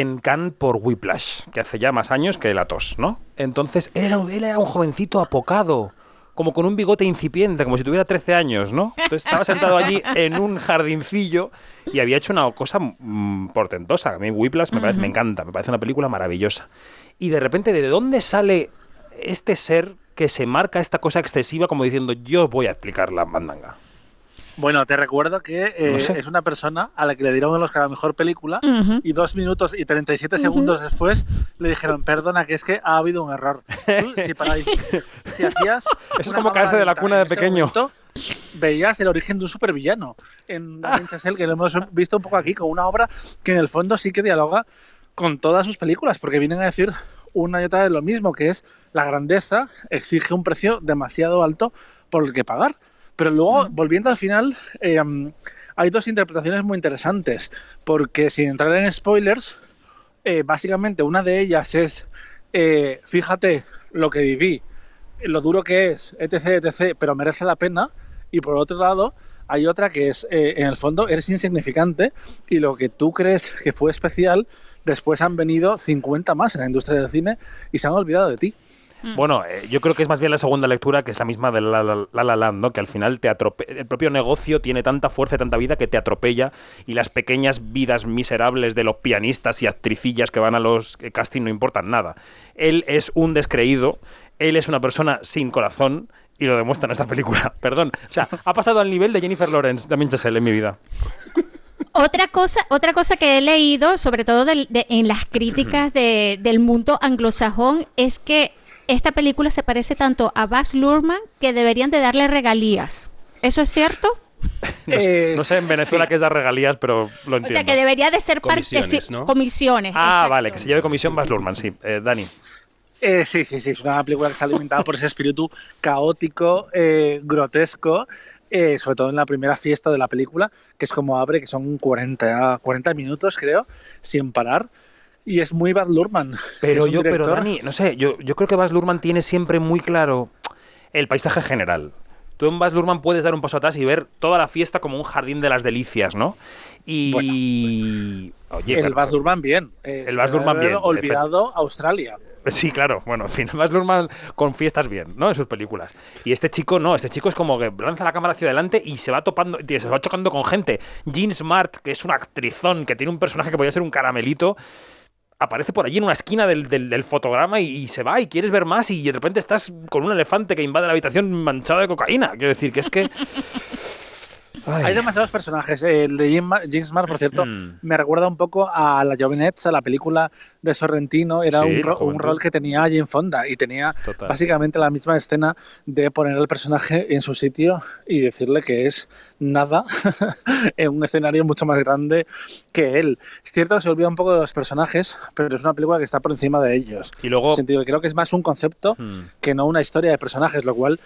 en Cannes por Whiplash, que hace ya más años que la tos, ¿no? Entonces, él era, él era un jovencito apocado, como con un bigote incipiente, como si tuviera 13 años, ¿no? Entonces estaba sentado allí en un jardincillo y había hecho una cosa mm, portentosa. A mí Whiplash me, parece- me encanta, me parece una película maravillosa. Y de repente, ¿de dónde sale este ser que se marca esta cosa excesiva como diciendo yo voy a explicar la mandanga?
Bueno, te recuerdo que eh,
No sé.
es una persona a la que le dieron el Oscar a la mejor película
Ujú.
y dos minutos y 37 segundos después le dijeron, perdona, que es que ha habido un error. Tú, si, para, si hacías
es
una
como caerse de la cuna de pequeño.
momento, veías el origen de un supervillano en Damien Chazelle, que lo hemos visto un poco aquí, con una obra que en el fondo sí que dialoga con todas sus películas, porque vienen a decir una y otra vez lo mismo, que es la grandeza exige un precio demasiado alto por el que pagar. Pero luego, volviendo al final, eh, hay dos interpretaciones muy interesantes, porque sin entrar en spoilers, eh, básicamente una de ellas es, eh, fíjate lo que viví, lo duro que es, etc., etc., pero merece la pena. Y por otro lado, hay otra que es, eh, en el fondo, eres insignificante y lo que tú crees que fue especial, después han venido 50 más en la industria del cine y se han olvidado de ti.
Bueno, eh, yo creo que es más bien la segunda lectura que es la misma de La La, La La Land, ¿no? Que al final te el propio negocio tiene tanta fuerza y tanta vida que te atropella y las pequeñas vidas miserables de los pianistas y actricillas que van a los eh, casting no importan nada. Él es un descreído, él es una persona sin corazón y lo demuestra en esta película. Perdón. O sea, ha pasado al nivel de Jennifer Lawrence, también Chazelle en mi vida.
Otra cosa, otra cosa que he leído, sobre todo de- en las críticas de- del mundo anglosajón, es que esta película se parece tanto a Baz Luhrmann que deberían de darle regalías. ¿Eso es cierto?
No, sé-
Eh,
no sé en Venezuela qué es dar regalías, pero lo
O
entiendo.
sea, que debería de ser parte
Comisiones,
sí,
¿no?
comisiones.
Ah,
exacto.
vale, que se lleve comisión Baz Luhrmann, sí. Eh, Dani.
Eh, sí, sí, sí, es una película que está alimentada por ese espíritu caótico, eh, grotesco, eh, sobre todo en la primera fiesta de la película, que es como abre, que son 40, 40 minutos, creo, sin parar. Y es muy Bad Luhrmann.
Pero yo, pero Dani, no sé, yo, yo creo que Baz Luhrmann tiene siempre muy claro el paisaje general. tú en Baz Luhrmann puedes dar un paso atrás y ver toda la fiesta como un jardín de las delicias, ¿no? Y... Oye,
el
pero-
Baz Luhrmann bien. Eh,
El Baz Luhrmann bien,
Olvidado Australia.
Sí, claro. Bueno, en fin, Baz Luhrmann con fiestas bien, ¿no? En sus películas. Y este chico no, este chico es como que lanza la cámara hacia adelante y se va topando, se va chocando con gente. Jean Smart, que es una actrizón, que tiene un personaje que podría ser un caramelito, aparece por allí en una esquina del, del- fotograma y, y se va y quieres ver más y de repente estás con un elefante que invade la habitación manchado de cocaína. Quiero decir que es que... Ay.
Hay demasiados personajes. El de Jim, Ma- Jim Smart, por cierto,
Mm.
me recuerda un poco a La Jovenets, a la película de Sorrentino. Era
Sí,
un, ro- un rol que tenía Jane Fonda y tenía
Total.
básicamente la misma escena de poner al personaje en su sitio y decirle que es nada en un escenario mucho más grande que él. Es cierto que se olvida un poco de los personajes, pero es una película que está por encima de ellos.
Y luego...
En el sentido que creo que es más un concepto
Hmm.
que no una historia de personajes, lo cual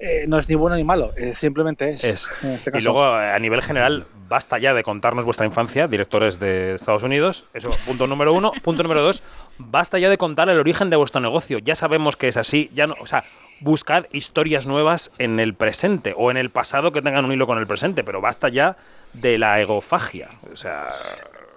eh, no es ni bueno ni malo, eh, simplemente es.
Es.
este
Y luego, eh, a nivel general, basta ya de contarnos vuestra infancia, directores de Estados Unidos. Eso, punto número uno. Punto número dos, basta ya de contar el origen de vuestro negocio. Ya sabemos que es así. Ya no, o sea, buscad historias nuevas en el presente o en el pasado que tengan un hilo con el presente, pero basta ya de la egofagia. O sea,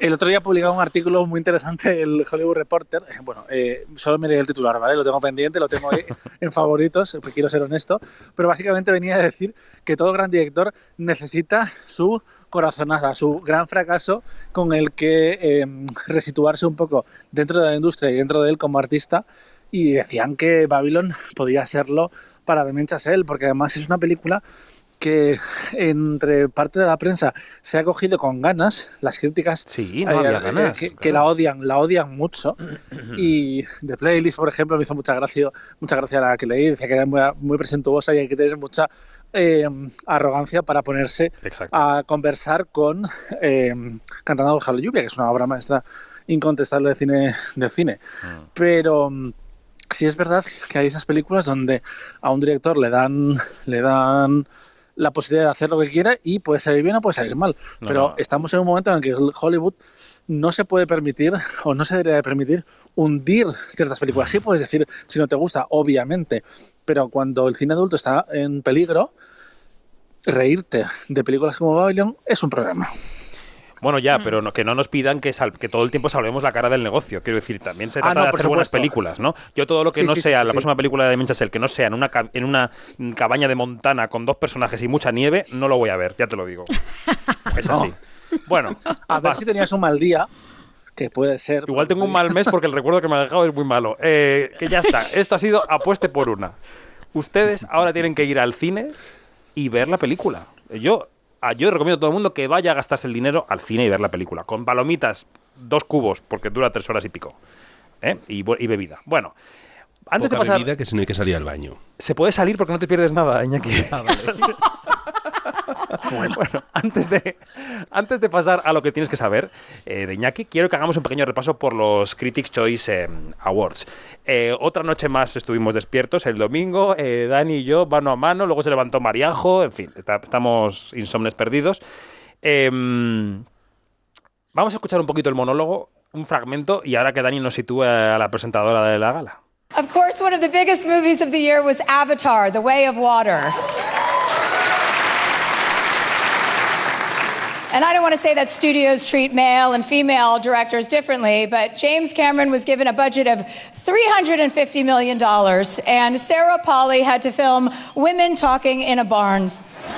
El otro día publicaba un artículo muy interesante el Hollywood Reporter. Eh, Bueno, eh, solo me leí el titular, ¿vale? Lo tengo pendiente, lo tengo ahí en favoritos, porque quiero ser honesto. Pero básicamente venía a decir que todo gran director necesita su corazonada, su gran fracaso con el que eh, resituarse un poco dentro de la industria y dentro de él como artista. Y decían que Babylon podía serlo para Damien Chazelle, porque además es una película que entre parte de la prensa se ha cogido con ganas, las críticas
sí, no había
eh,
ganas.
que, que la odian, la odian mucho. y The Playlist, por ejemplo, me hizo mucha gracia, mucha gracia la que leí, decía que era muy, muy presentuosa y hay que tener mucha eh, arrogancia para ponerse
Exacto.
a conversar con eh, Cantando bajo la lluvia, que es una obra maestra incontestable de cine. De cine.
Mm.
Pero sí es verdad que hay esas películas donde a un director le dan, le dan la posibilidad de hacer lo que quiera y puede salir bien o puede salir mal.
No,
Pero
no.
estamos en un momento en el que Hollywood no se puede permitir o no se debería de permitir hundir ciertas películas. Sí puedes decir si no te gusta, obviamente, pero cuando el cine adulto está en peligro, reírte de películas como Babylon es un problema.
Bueno, ya, pero no- que no nos pidan que, sal- que todo el tiempo salvemos la cara del negocio. Quiero decir, también se
Ah,
trata
no,
de hacer buenas películas, ¿no? Yo todo lo que
Sí,
no
sí,
sea
sí,
la
sí.
próxima película de Minchasel, que no sea en una, en una mm, cabaña de Montana con dos personajes y mucha nieve, no lo voy a ver, ya te lo digo. Es así. Bueno,
A ver
va.
si tenías un mal día, que puede ser.
igual tengo un mal mes porque el recuerdo que me ha dejado es muy malo. Eh, que ya está, esto ha sido apueste por una. Ustedes ahora tienen que ir al cine y ver la película. Yo, yo recomiendo a todo el mundo que vaya a gastarse el dinero al cine y ver la película. Con palomitas, dos cubos, porque dura tres horas y pico. ¿eh? Y, y bebida. Bueno, antes
Poca
de pasar...
bebida que si no hay que salir al baño.
Se puede salir porque no te pierdes nada, Iñaki. bueno, antes de, antes de pasar a lo que tienes que saber eh, de Iñaki, quiero que hagamos un pequeño repaso por los Critics' Choice eh, Awards. Eh, otra noche más estuvimos despiertos el domingo, eh, Dani y yo, mano a mano, luego se levantó Mariajo, en fin, está- estamos insomnes perdidos. Em, vamos a escuchar un poquito el monólogo, un fragmento, y ahora que Dani nos sitúe a la presentadora de la gala.
Of course, one of the biggest movies of the year was Avatar, The Way of Water. And I don't want to say that studios treat male and female directors differently, but James Cameron was given a budget of $350 million, and Sarah Polly had to film women talking in a barn.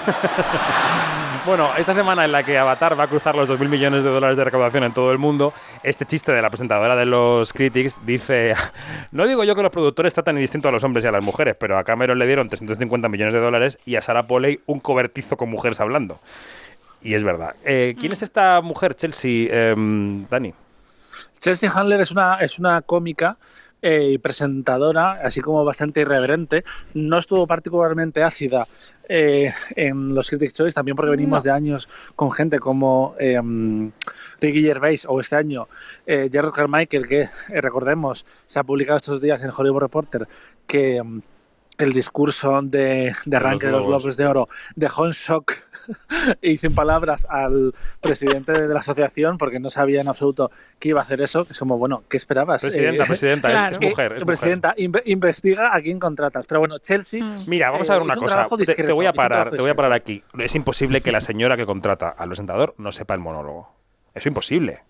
Bueno, esta semana en la que Avatar va a cruzar los 2.000 millones de dólares de recaudación en todo el mundo, este chiste de la presentadora de los Critics dice, no digo yo que los productores tratan distinto a los hombres y a las mujeres, pero a Cameron le dieron 350 millones de dólares y a Sarah Polley un cobertizo con mujeres hablando. Y es verdad. Eh, ¿Quién es esta mujer, Chelsea? Em, Dani.
Chelsea Handler es una, es una cómica eh, y presentadora, así como bastante irreverente. No estuvo particularmente ácida eh, en los Critics' Choice, también porque venimos de años con gente como eh, Ricky Gervais o este año eh, Jared Carmichael, que eh, recordemos se ha publicado estos días en Hollywood Reporter que mm, el discurso de, de arranque de los
Globos.
De Oro dejó en shock y sin palabras al presidente de la asociación porque no sabía en absoluto que iba a hacer eso. Que es como, bueno, ¿qué esperabas?
Presidenta,
Eh,
presidenta, es-
claro.
es, mujer. es mujer.
presidenta, inve- investiga a quién contratas. Pero bueno, Chelsea.
Mira, vamos a
eh,
ver una
hizo un
cosa. Te, te voy a parar, te voy a parar aquí. Es imposible que la señora que contrata al presentador no sepa el monólogo. Eso es imposible.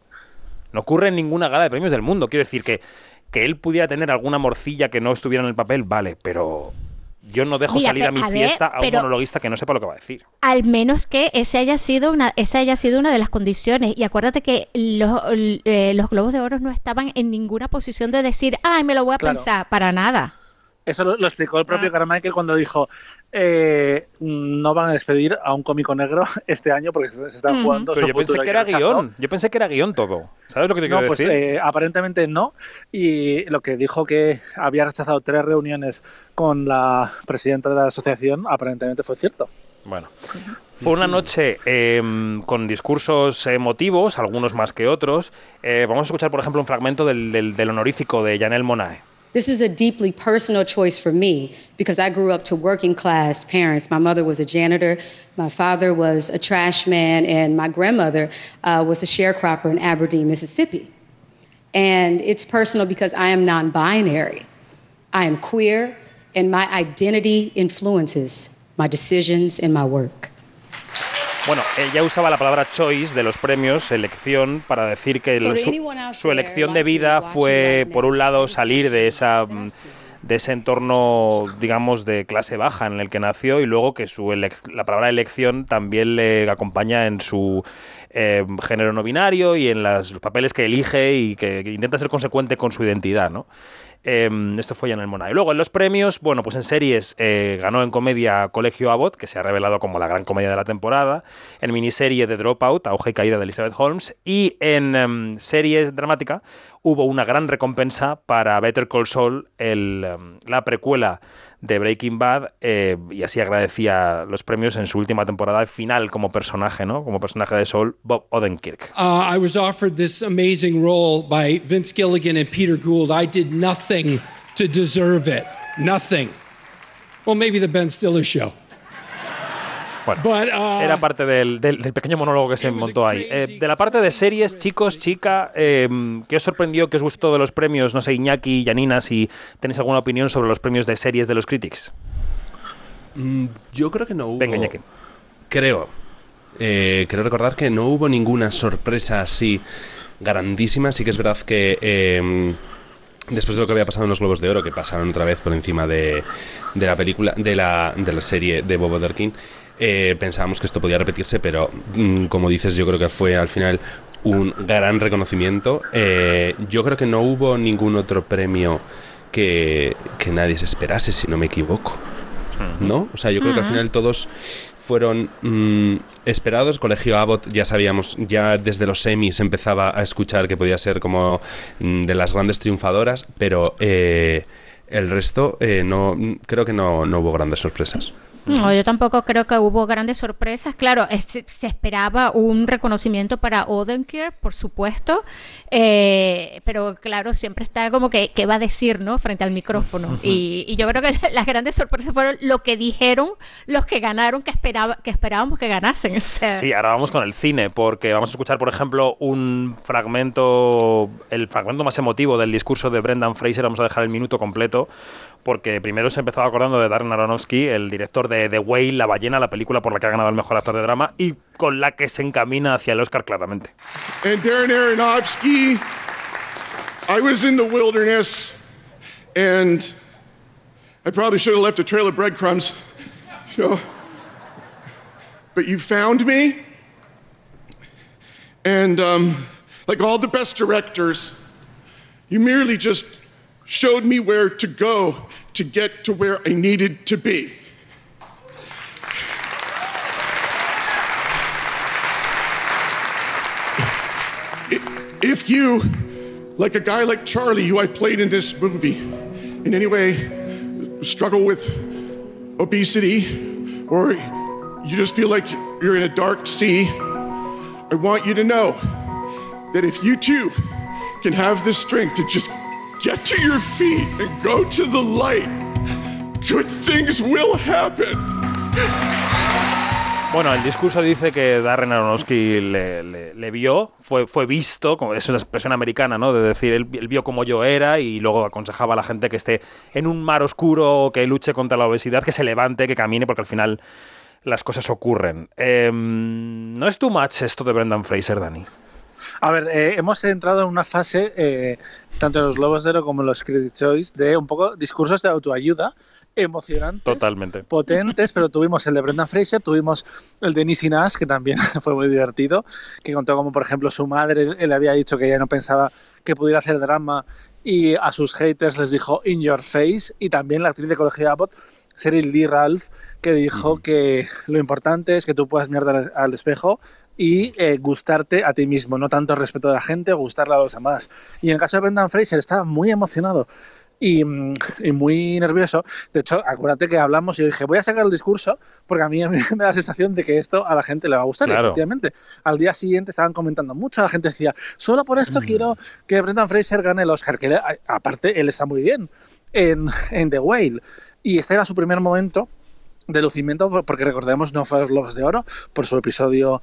No ocurre en ninguna gala de premios del mundo. Quiero decir que, que él pudiera tener alguna morcilla que no estuviera en el papel, vale, pero yo no dejo
Mira,
salir a mi
a ver,
fiesta a un monologuista que no sepa lo que va a decir.
Al menos que esa haya sido una, esa haya sido una de las condiciones. Y acuérdate que los, eh, los Globos de Oro no estaban en ninguna posición de decir, ay, me lo voy a
Claro.
pensar, para nada.
Eso lo, lo explicó el
Ah.
propio Carmichael cuando dijo eh, no van a despedir a un cómico negro este año porque se, se están jugando su
yo pensé que era guion. Yo pensé que era guion todo. ¿Sabes lo que te
No,
quiero
pues
decir?
eh, aparentemente no. Y lo que dijo que había rechazado tres reuniones con la presidenta de la asociación, aparentemente fue cierto.
Bueno, fue una noche eh, con discursos emotivos, algunos más que otros. Eh, vamos a escuchar, por ejemplo, un fragmento del, del- del honorífico de Janelle Monae.
This is a deeply personal choice for me because I grew up to working class parents. My mother was a janitor, my father was a trash man, and my grandmother uh, was a sharecropper in Aberdeen, Mississippi. And it's personal because I am non binary. I am queer, and my identity influences my decisions and my work.
Bueno, ella usaba la palabra choice de los premios, elección, para decir que
So
su, elección de vida fue, por un lado, salir de esa mm, de ese entorno, digamos, de clase baja en el que nació y luego que su la palabra elección también le acompaña en su eh, género no binario y en las- los papeles que elige y que, que intenta ser consecuente con su identidad, ¿no? Em, esto fue ya en el Mona. Y luego en los premios, bueno, pues en series eh, ganó en comedia Colegio Abbott, que se ha revelado como la gran comedia de la temporada, en miniserie The Dropout, Auge y Caída de Elizabeth Holmes, y en em, series dramática hubo una gran recompensa para Better Call Saul, el, em, la precuela de Breaking Bad, eh, y así agradecía los premios en su última temporada final como personaje, ¿no? Como personaje de Saul, Bob Odenkirk.
Uh, I was offered this amazing role by Vince Gilligan and Peter Gould. I did nothing to deserve it. Nothing. Well, maybe the Ben Stiller show.
Bueno,
But, uh,
era parte del, del- del pequeño monólogo que se montó ahí. Eh, de la parte de series, chicos, chica, eh, ¿qué os sorprendió, qué os gustó de los premios? No sé, Iñaki, Yanina, si tenéis alguna opinión sobre los premios de series de los Critics.
Mm, yo creo que no hubo.
Venga, Iñaki.
Creo. Eh, creo recordar que no hubo ninguna sorpresa así grandísima. Sí que es verdad que eh, después de lo que había pasado en los Globos de Oro, que pasaron otra vez por encima de, de la película, de la, de la serie de Bob Odenkirk, eh, pensábamos que esto podía repetirse, pero mm, como dices, yo creo que fue al final un gran reconocimiento. Eh, yo creo que no hubo ningún otro premio que, que nadie se esperase, si no me equivoco. ¿No? O sea, yo creo que al final todos fueron mm, esperados. Colegio Abbott ya sabíamos, ya desde los semis empezaba a escuchar que podía ser como mm, de las grandes triunfadoras, pero eh, el resto eh, no creo que no, no hubo grandes sorpresas.
No, yo tampoco creo que hubo grandes sorpresas. Claro, es- se esperaba un reconocimiento para Odenkirk, por supuesto, eh, pero claro, siempre está como que qué va a decir, ¿no? Frente al micrófono. y, y yo creo que las grandes sorpresas fueron lo que dijeron los que ganaron, que esperaba, que esperábamos que ganasen. O sea,
Sí, ahora vamos con el cine, porque vamos a escuchar, por ejemplo, un fragmento, el fragmento más emotivo del discurso de Brendan Fraser. Vamos a dejar el minuto completo, porque primero se empezaba acordando de Darren Aronofsky, el director de The Whale, La ballena, la película por la que ha ganado el mejor actor de drama y con la que se encamina hacia el Oscar claramente.
And Darren Aronofsky, I was in the wilderness, and I probably should have left a trail of breadcrumbs. Know, but you found me, and um, like all the best directors, you merely just showed me where to go to get to where I needed to be. If you, like a guy like Charlie, who I played in this movie, in any way struggle with obesity, or you just feel like you're in a dark sea, I want you to know that if you too can have the strength to just get to your feet and go to the light, good things will happen.
Bueno, el discurso dice que Darren Aronofsky le, vio, fue, fue visto, como es una expresión americana, ¿no? De decir, él, él vio como yo era y luego aconsejaba a la gente que esté en un mar oscuro, que luche contra la obesidad, que se levante, que camine, porque al final las cosas ocurren. Em, ¿No es too much esto de Brendan Fraser, Dani?
A ver, eh, hemos entrado en una fase, eh, tanto en los Globos de Oro como en los Critic Choice, de un poco discursos de autoayuda emocionantes,
Totalmente.
potentes, pero tuvimos el de Brendan Fraser, tuvimos el de Nisi Nash, que también fue muy divertido, que contó como, por ejemplo, su madre le había dicho que ella no pensaba que pudiera hacer drama y a sus haters les dijo in your face, y también la actriz de Colegio Abbott, Cyril Lee Ralph, que dijo que lo importante es que tú puedas mirar al, al espejo y eh, gustarte a ti mismo, no tanto el respeto de la gente, gustarle a los demás. Y en el caso de Brendan Fraser estaba muy emocionado y, mm, y muy nervioso. De hecho, acuérdate que hablamos y yo dije, voy a sacar el discurso porque a mí, a mí me da la sensación de que esto a la gente le va a gustar. Y
Claro.
efectivamente, al día siguiente estaban comentando mucho, la gente decía, solo por esto quiero que Brendan Fraser gane el Oscar, que aparte él está muy bien en, en The Whale. Y este era su primer momento de lucimiento, porque recordemos, no fue los Globos de Oro por su episodio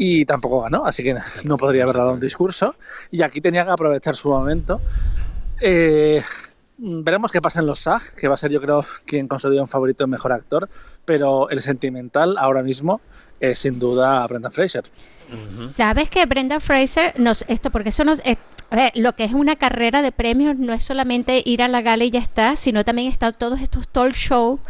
y tampoco ganó, así que no podría haber dado un discurso. Y aquí tenía que aprovechar su momento. Eh, veremos qué pasa en los SAG, que va a ser yo creo quien consolida un favorito mejor actor, pero el sentimental ahora mismo es sin duda Brendan Fraser.
Sabes que Brenda Fraser nos esto porque eso nos a ver, lo que es una carrera de premios no es solamente ir a la gala y ya está, sino también están todos estos talk shows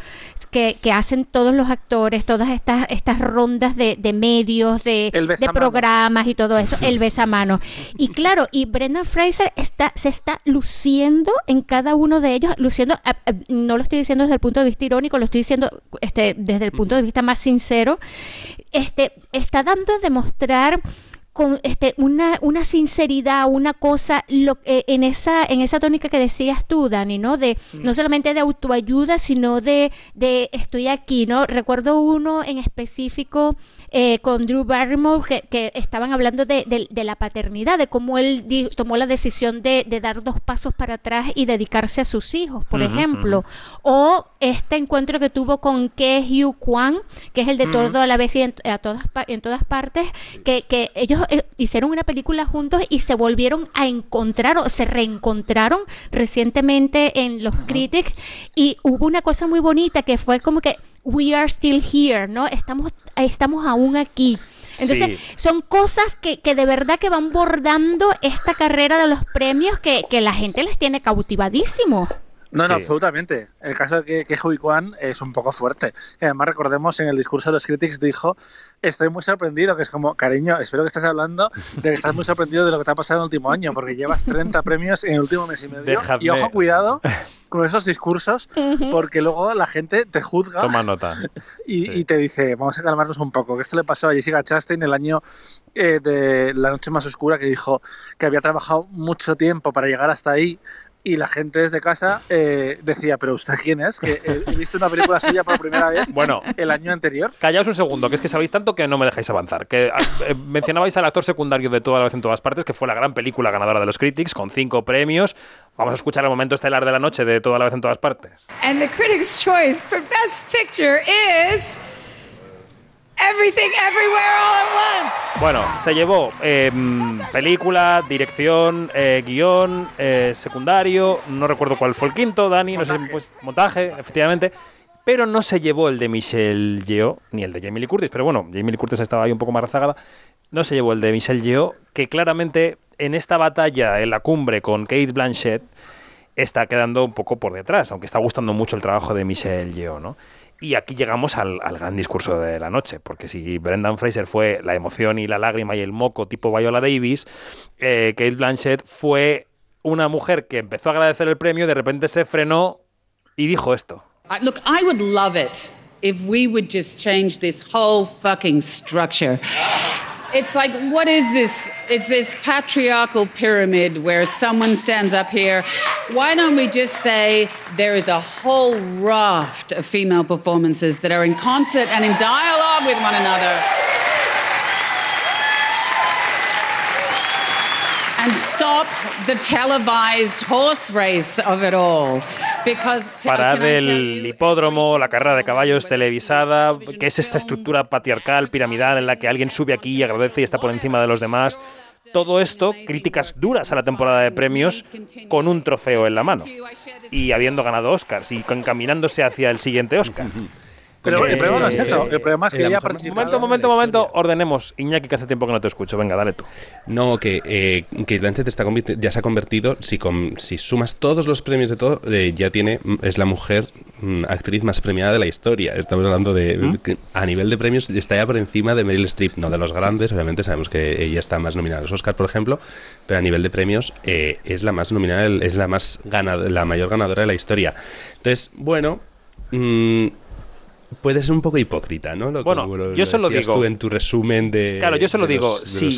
que, que hacen todos los actores, todas estas estas rondas de, de medios, de, programas y todo eso, el besamano. Y claro, y Brendan Fraser está se está luciendo en cada uno de ellos, luciendo, ah, ah, no lo estoy diciendo desde el punto de vista irónico, lo estoy diciendo este, desde el punto de vista más sincero, este, está dando a demostrar con este una, una sinceridad, una cosa lo, eh, en esa en esa tónica que decías tú, Dani, ¿no? De no solamente de autoayuda, sino de, de estoy aquí, ¿no? Recuerdo uno en específico eh, con Drew Barrymore que, que estaban hablando de, de- de la paternidad, de cómo él di- tomó la decisión de, de dar dos pasos para atrás y dedicarse a sus hijos, por ejemplo. O este encuentro que tuvo con Ke Hugh Kwan, que es el de todo a la vez y en, a todas, en todas partes, que, que ellos eh, hicieron una película juntos y se volvieron a encontrar o se reencontraron recientemente en los Critics y hubo una cosa muy bonita que fue como que we are still here, ¿no? Estamos, estamos aún aquí. Entonces,
Sí.
son cosas que, que de verdad que van bordando esta carrera de los premios que, que la gente les tiene cautivadísimo.
No, no, absolutamente. El caso de que, que Hui Kwan es un poco fuerte. Que además recordemos en el discurso de los critics dijo, estoy muy sorprendido, que es como, cariño, espero que estés hablando de que estás muy sorprendido de lo que te ha pasado en el último año, porque llevas 30 premios en el último mes y medio.
Dejadme.
Y ojo, cuidado con esos discursos, porque luego la gente te juzga
Toma nota.
y, y te dice, vamos a calmarnos un poco, que esto le pasó a Jessica Chastain el año eh, de La Noche Más Oscura, que dijo que había trabajado mucho tiempo para llegar hasta ahí. Y la gente desde casa eh, decía, pero ¿usted quién es? Que eh, he visto una película suya por primera vez
Bueno.
el año anterior.
Callaos un segundo, que es que sabéis tanto que no me dejáis avanzar. Que ah, eh, mencionabais al actor secundario de toda la vez en todas partes, que fue la gran película ganadora de los Critics, con cinco premios. Vamos a escuchar el momento estelar de la noche de toda la vez en todas partes.
And the Critics' Choice for Best Picture is Everything Everywhere All at Once.
Bueno, se llevó eh, mm, película, dirección, eh, guion, eh, secundario, no recuerdo cuál fue el quinto, Dani, no sé, pues montaje, efectivamente, pero no se llevó el de Michelle Yeoh, ni el de Jamie Lee Curtis, pero bueno, Jamie Lee Curtis estaba ahí un poco más rezagada, no se llevó el de Michelle Yeoh, que claramente en esta batalla en la cumbre con Kate Blanchett está quedando un poco por detrás, aunque está gustando mucho el trabajo de Michelle Yeoh, ¿no? Y aquí llegamos al, gran discurso de la noche, porque si Brendan Fraser fue la emoción y la lágrima y el moco tipo Viola Davis, eh, Kate Blanchett fue una mujer que empezó a agradecer el premio, de repente se frenó y dijo esto.
Look, I would love it if we would just change this whole fucking structure. It's like, what is this? It's this patriarchal pyramid where someone stands up here. Why don't we just say there is a whole raft of female performances that are in concert and in dialogue with one another? Tell
el hipódromo, la carrera de caballos televisada, que es esta estructura patriarcal, piramidal, en la que alguien sube aquí y agradece y está por encima de los demás. Todo esto, críticas duras a la temporada de premios, con un trofeo en la mano. Y habiendo ganado Oscars y encaminándose hacia el siguiente Oscar.
Pero el
Eh,
problema no es eso. El problema es que
la
ella ha
Momento,
en
momento, momento. Ordenemos. Iñaki, que hace tiempo que no te escucho. Venga, dale tú.
No, que eh, Kate Blanchett está ya se ha convertido, si, com- si sumas todos los premios de todo, eh, ya tiene, es la mujer mm, actriz más premiada de la historia. Estamos hablando de, que a nivel de premios, está ya por encima de Meryl Streep, no de los grandes, obviamente sabemos que ella está más nominada a los Oscars, por ejemplo, pero a nivel de premios eh, es la más nominada, es la más ganada, la mayor ganadora de la historia. Entonces, bueno... mm, Puede ser un poco hipócrita, ¿no? Lo-
Bueno,
lo-
yo
lo
solo digo-
tú en tu resumen de.
Claro, yo solo
de
digo,
los-
si,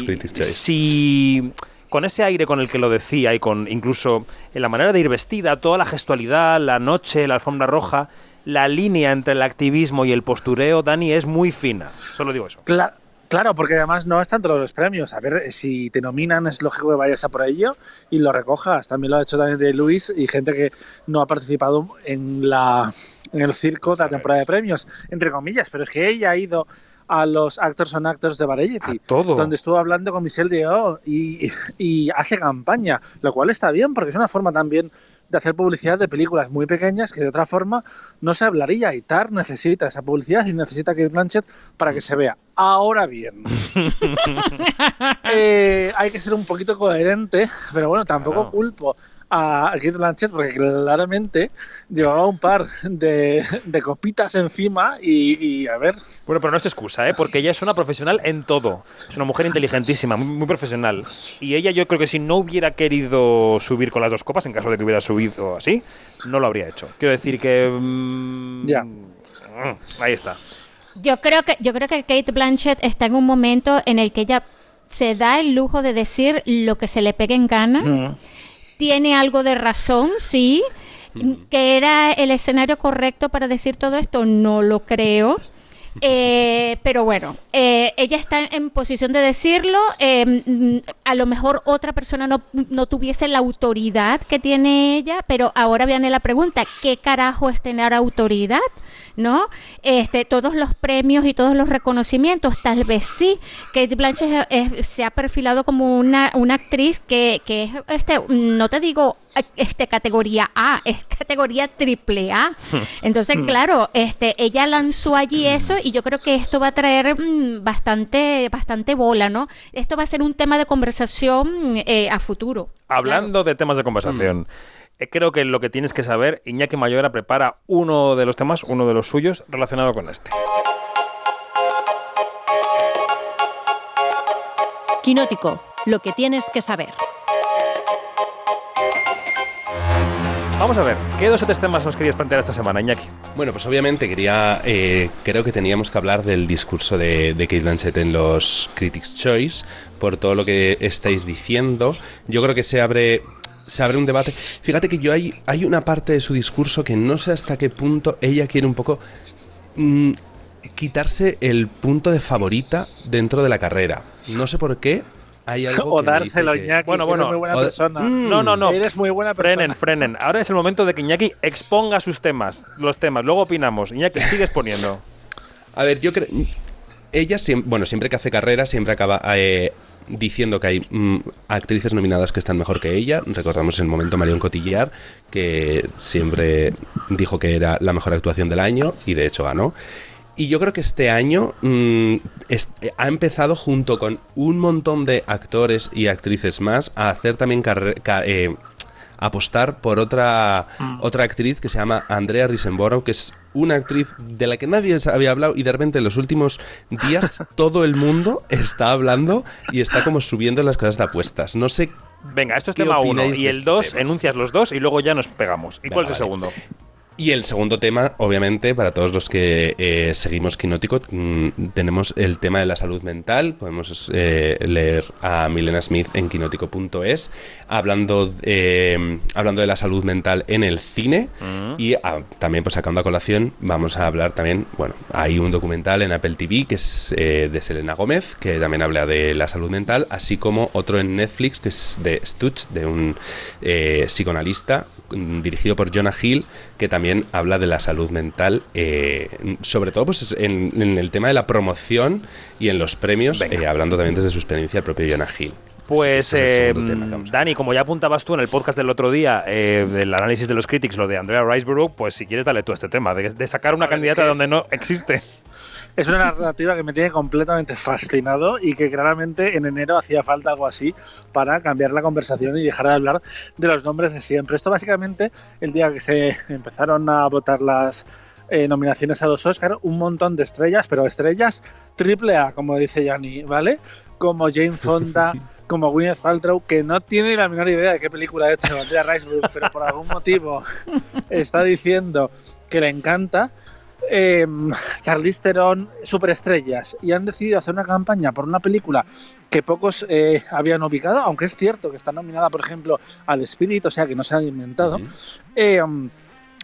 si con ese aire con el que lo decía y con incluso en la manera de ir vestida, toda la gestualidad, la noche, la alfombra roja, la línea entre el activismo y el postureo, Dani, es muy fina. Solo digo eso.
Cla- Claro, porque además no es tanto los premios. A ver, si te nominan es lógico que vayas a por ello y lo recojas. También lo ha hecho también de Luis y gente que no ha participado en, la, en el circo de la temporada de premios, entre comillas. Pero es que ella ha ido a los Actors on Actors de Variety,
todo.
donde estuvo hablando con Michelle Yeoh y, y hace campaña, lo cual está bien porque es una forma también de hacer publicidad de películas muy pequeñas que de otra forma no se hablaría. Y TAR necesita esa publicidad y necesita Kate Blanchett para que se vea. Ahora bien, eh, hay que ser un poquito coherente, pero bueno, tampoco culpo a Kate Blanchett porque claramente llevaba un par de, de copitas encima y, y, a ver.
Bueno, pero no es excusa, ¿eh? porque ella es una profesional en todo. Es una mujer inteligentísima, muy, muy profesional. Y ella yo creo que si no hubiera querido subir con las dos copas, en caso de que hubiera subido así, no lo habría hecho. Quiero decir que... mm,
ya.
Ahí está.
Yo creo que yo creo que Kate Blanchett está en un momento en el que ella se da el lujo de decir lo que se le pegue en gana. Tiene algo de razón, sí. Que era el escenario correcto para decir todo esto, no lo creo. Eh, pero bueno, eh, ella está en posición de decirlo. eh, a lo mejor otra persona no, no tuviese la autoridad que tiene ella, pero ahora viene la pregunta: ¿qué carajo es tener autoridad? ¿No? Este, todos los premios y todos los reconocimientos, tal vez sí. Kate Blanchett es- es- se ha perfilado como una, una actriz que, que es, este, no te digo este, categoría A, es categoría triple A. Entonces, claro, este, ella lanzó allí eso y yo creo que esto va a traer mm, bastante, bastante bola, ¿no? Esto va a ser un tema de conversación eh, a futuro.
Hablando de temas de conversación, eh, creo que lo que tienes que saber, Iñaki Mayora prepara uno de los temas, uno de los suyos, relacionado con este.
Quinótico, lo que tienes que saber.
Vamos a ver, ¿qué dos o tres temas nos querías plantear esta semana, Iñaki?
Bueno, pues obviamente quería, eh, creo que teníamos que hablar del discurso de, de Kate Blanchett en los Critics' Choice, por todo lo que estáis diciendo. Yo creo que se abre, se abre un debate. Fíjate que yo hay, hay una parte de su discurso que no sé hasta qué punto ella quiere un poco mm, quitarse el punto de favorita dentro de la carrera. No sé por qué. Hay algo
O dárselo,
que-
Iñaki.
Bueno,
eres
bueno,
muy buena
o-
persona.
No, no, no.
Eres muy buena persona.
Frenen, frenen. Ahora es el momento de que Iñaki exponga sus temas, los temas. Luego opinamos. Iñaki, sigue exponiendo.
A ver, yo creo. Ella, bueno, siempre que hace carrera, siempre acaba eh, diciendo que hay mm, actrices nominadas que están mejor que ella. Recordamos el momento Marion Cotillard, que siempre dijo que era la mejor actuación del año y de hecho ganó. Y yo creo que este año mm, ha empezado junto con un montón de actores y actrices más a hacer también carre- ca- eh, apostar por otra, otra actriz que se llama Andrea Riseborough, que es una actriz de la que nadie se había hablado y de repente en los últimos días todo el mundo está hablando y está como subiendo las cosas de apuestas. No sé
Venga, esto es
¿Qué
tema uno. Y el
este
dos, enuncias los dos y luego ya nos pegamos. ¿Y
Venga,
cuál es el
vale.
segundo?
Y el segundo tema, obviamente, para todos los que eh, seguimos Quinótico, mm, tenemos el tema de la salud mental. Podemos eh, leer a Milena Smith en quinótico.es hablando, eh, hablando de la salud mental en el cine. Y ah, también, pues sacando a colación, vamos a hablar también, bueno, hay un documental en Apple TV que es de Selena Gómez, que también habla de la salud mental, así como otro en Netflix que es de Stutz, de un psicoanalista mm, dirigido por Jonah Hill, que también habla de la salud mental, eh, sobre todo pues, en, el tema de la promoción y en los premios, eh, hablando también desde su experiencia el propio Jonah Hill.
Pues, eh, Dani, como ya apuntabas tú en el podcast del otro día, del análisis de los critics, lo de Andrea Riseborough, pues si quieres, dale tú a este tema, de, sacar una candidata donde no existe
es una narrativa que me tiene completamente fascinado y que claramente en enero hacía falta algo así para cambiar la conversación y dejar de hablar de los nombres de siempre. Esto básicamente el día que se empezaron a votar las eh, nominaciones a los Oscars, un montón de estrellas, pero estrellas triple A, como dice Yanni, ¿vale? Como Jane Fonda, como Gwyneth Paltrow, que no tiene la menor idea de qué película ha hecho Andrea Riseborough, pero por algún motivo está diciendo que le encanta eh, Charlize Theron, superestrellas, y han decidido hacer una campaña por una película que pocos eh, habían ubicado, aunque es cierto que está nominada, por ejemplo, al Espíritu, o sea que no se han inventado, eh,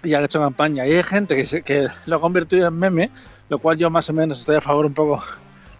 y han hecho campaña. Y hay gente que, que lo ha convertido en meme, lo cual yo más o menos estoy a favor un poco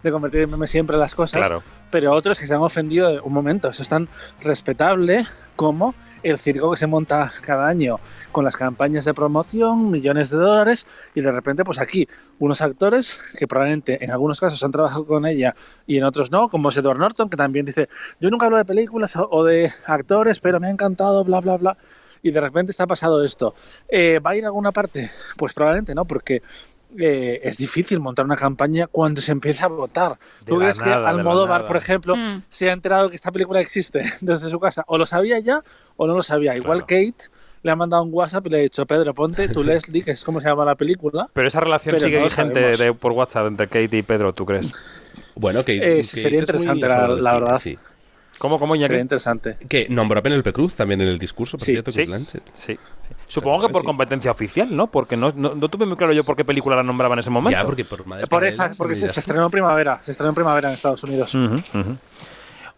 de convertir en meme siempre las cosas, pero otros que se han ofendido de un momento. Eso es tan respetable como el circo que se monta cada año con las campañas de promoción, millones de dólares, y de repente, pues aquí, unos actores que probablemente en algunos casos han trabajado con ella y en otros no, como es Edward Norton, que también dice: Yo nunca hablo de películas o de actores, pero me ha encantado, bla, bla, bla y de repente está pasado esto. Eh, ¿Va a ir a alguna parte? Pues probablemente no, porque eh, es difícil montar una campaña cuando se empieza a votar. ¿Tú crees que Almodóvar, por ejemplo, mm. se ha enterado que esta película existe desde su casa? ¿O lo sabía ya o no lo sabía? Igual Kate le ha mandado un WhatsApp y le ha dicho, Pedro, ponte tu Leslie, que es como se llama la película.
Pero esa relación sigue vigente por WhatsApp entre Kate y Pedro, ¿tú crees?
Bueno, Kate,
eh, sería interesante, la, verdad. Sí.
¿Cómo, cómo, Sería
interesante.
Que nombró a Penelope Cruz también en el discurso, por
sí,
cierto,
sí, sí, sí, Supongo que por competencia oficial, ¿no? Porque no, no, tuve muy claro yo por qué película la nombraba en ese momento.
Ya, porque por,
por esa, porque se, estrenó en primavera. Se estrenó en primavera en Estados Unidos.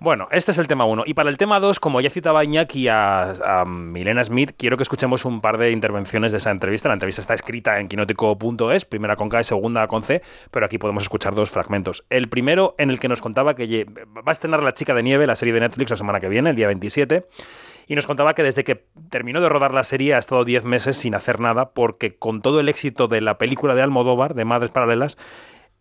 Bueno, este es el tema 1. Y para el tema 2, como ya citaba Iñaki a, Milena Smith, quiero que escuchemos un par de intervenciones de esa entrevista. La entrevista está escrita en quinótico.es, primera con K y segunda con C, pero aquí podemos escuchar dos fragmentos. El primero en el que nos contaba que va a estrenar La chica de nieve, la serie de Netflix, la semana que viene, el día 27 y nos contaba que desde que terminó de rodar la serie ha estado 10 meses sin hacer nada porque con todo el éxito de la película de Almodóvar, de Madres Paralelas,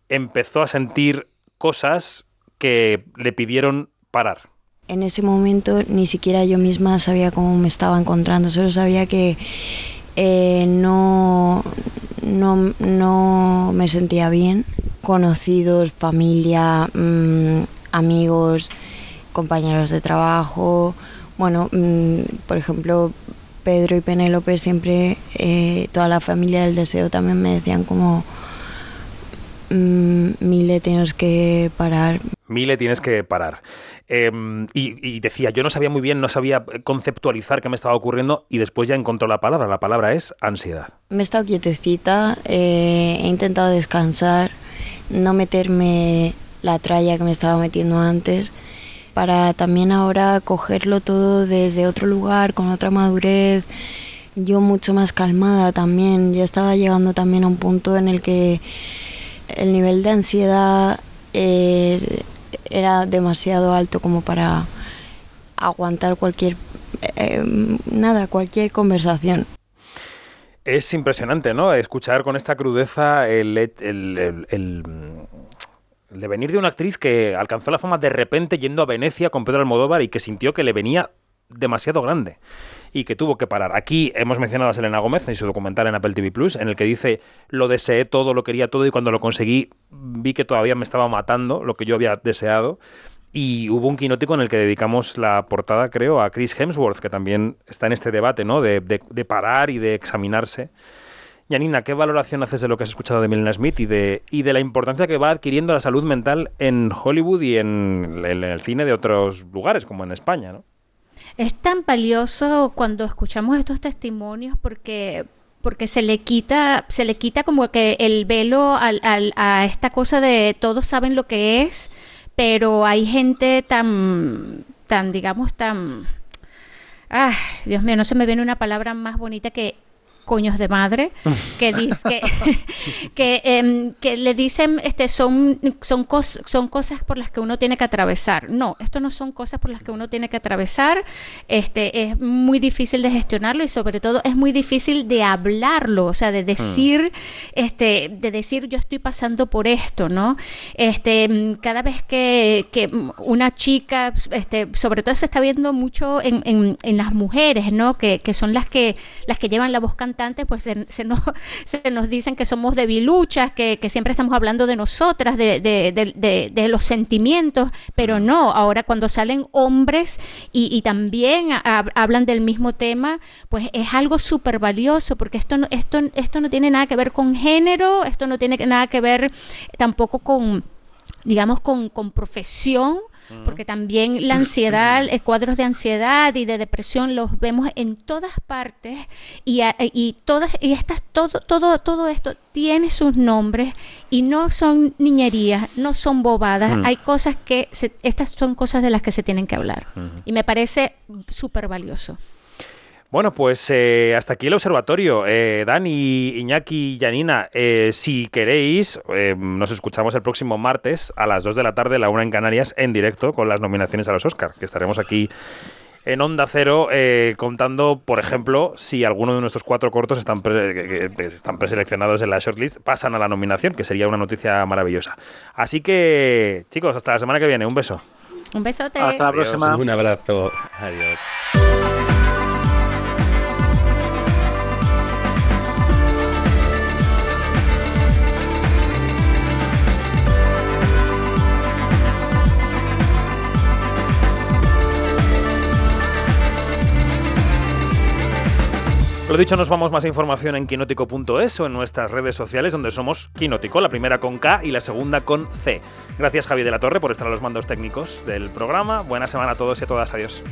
empezó a sentir cosas que le pidieron parar.
En ese momento ni siquiera yo misma sabía cómo me estaba encontrando, solo sabía que eh, no, no, no, me sentía bien. Conocidos, familia, mm, amigos, compañeros de trabajo. Bueno, mm, por ejemplo, Pedro y Penélope siempre, eh, toda la familia del deseo también me decían como, mm, Mile, tienes que parar.
Mile, tienes que parar. Em, y, decía, yo no sabía muy bien, no sabía conceptualizar qué me estaba ocurriendo y después ya encontró la palabra. La palabra es ansiedad.
Me he estado quietecita, eh, he intentado descansar, no meterme la tralla que me estaba metiendo antes, para también ahora cogerlo todo desde otro lugar, con otra madurez. Yo mucho más calmada también, ya estaba llegando también a un punto en el que el nivel de ansiedad... Eh, era demasiado alto como para aguantar cualquier eh, nada, cualquier conversación.
Es impresionante, ¿no? Escuchar con esta crudeza el, el, el, devenir de una actriz que alcanzó la fama de repente yendo a Venecia con Pedro Almodóvar y que sintió que le venía demasiado grande y que tuvo que parar. Aquí hemos mencionado a Selena Gómez en su documental en Apple TV Plus, en el que dice lo deseé todo, lo quería todo y cuando lo conseguí vi que todavía me estaba matando lo que yo había deseado. Y hubo un quinótico en el que dedicamos la portada, creo, a Chris Hemsworth, que también está en este debate, ¿no? De, parar y de examinarse. Janina, ¿qué valoración haces de lo que has escuchado de Milena Smith y de, y de la importancia que va adquiriendo la salud mental en Hollywood y en, en el cine de otros lugares, como en España, ¿no?
Es tan valioso cuando escuchamos estos testimonios porque porque se le quita, se le quita como que el velo a esta cosa de todos saben lo que es, pero hay gente tan, tan, digamos, tan... Ah, Dios mío, no se me viene una palabra más bonita que coños de madre que dice que, que, em, que, le dicen este son son cosas son cosas por las que uno tiene que atravesar. No esto no son cosas por las que uno tiene que atravesar. Este es muy difícil de gestionarlo y sobre todo es muy difícil de hablarlo o sea de decir este de decir yo estoy pasando por esto no este em, cada vez que, que una chica este sobre todo se está viendo mucho en, en, en las mujeres no que, que son las que las que llevan la voz cantante pues se, se, nos, se nos dicen que somos debiluchas, que, que siempre estamos hablando de nosotras, de, de, de, de, los sentimientos, pero no, ahora cuando salen hombres y, y también a, hablan del mismo tema, pues es algo súper valioso, porque esto no, esto, esto no tiene nada que ver con género, esto no tiene nada que ver tampoco con digamos, con, con profesión, porque también la ansiedad, cuadros de ansiedad y de depresión los vemos en todas partes y, y todas y estas todo todo todo esto tiene sus nombres y no son niñerías, no son bobadas, hay cosas que se, estas son cosas de las que se tienen que hablar. Y me parece súper valioso.
Bueno, pues eh, hasta aquí el observatorio. Eh, Dani, Iñaki y Janina, eh, si queréis, eh, nos escuchamos el próximo martes a las 2 de la tarde, la una en Canarias, en directo con las nominaciones a los Oscars, que estaremos aquí en Onda Cero eh, contando, por ejemplo, si alguno de nuestros cuatro cortos están, pre que, que están preseleccionados en la shortlist, pasan a la nominación, que sería una noticia maravillosa. Así que, chicos, hasta la semana que viene. Un beso.
Un besote.
Hasta la
Adiós,
próxima.
Un abrazo. Adiós.
Lo dicho, nos vamos más información en quinótico.es o en nuestras redes sociales donde somos Quinótico, la primera con K y la segunda con C. Gracias Javi de la Torre por estar a los mandos técnicos del programa. Buena semana a todos y a todas. Adiós.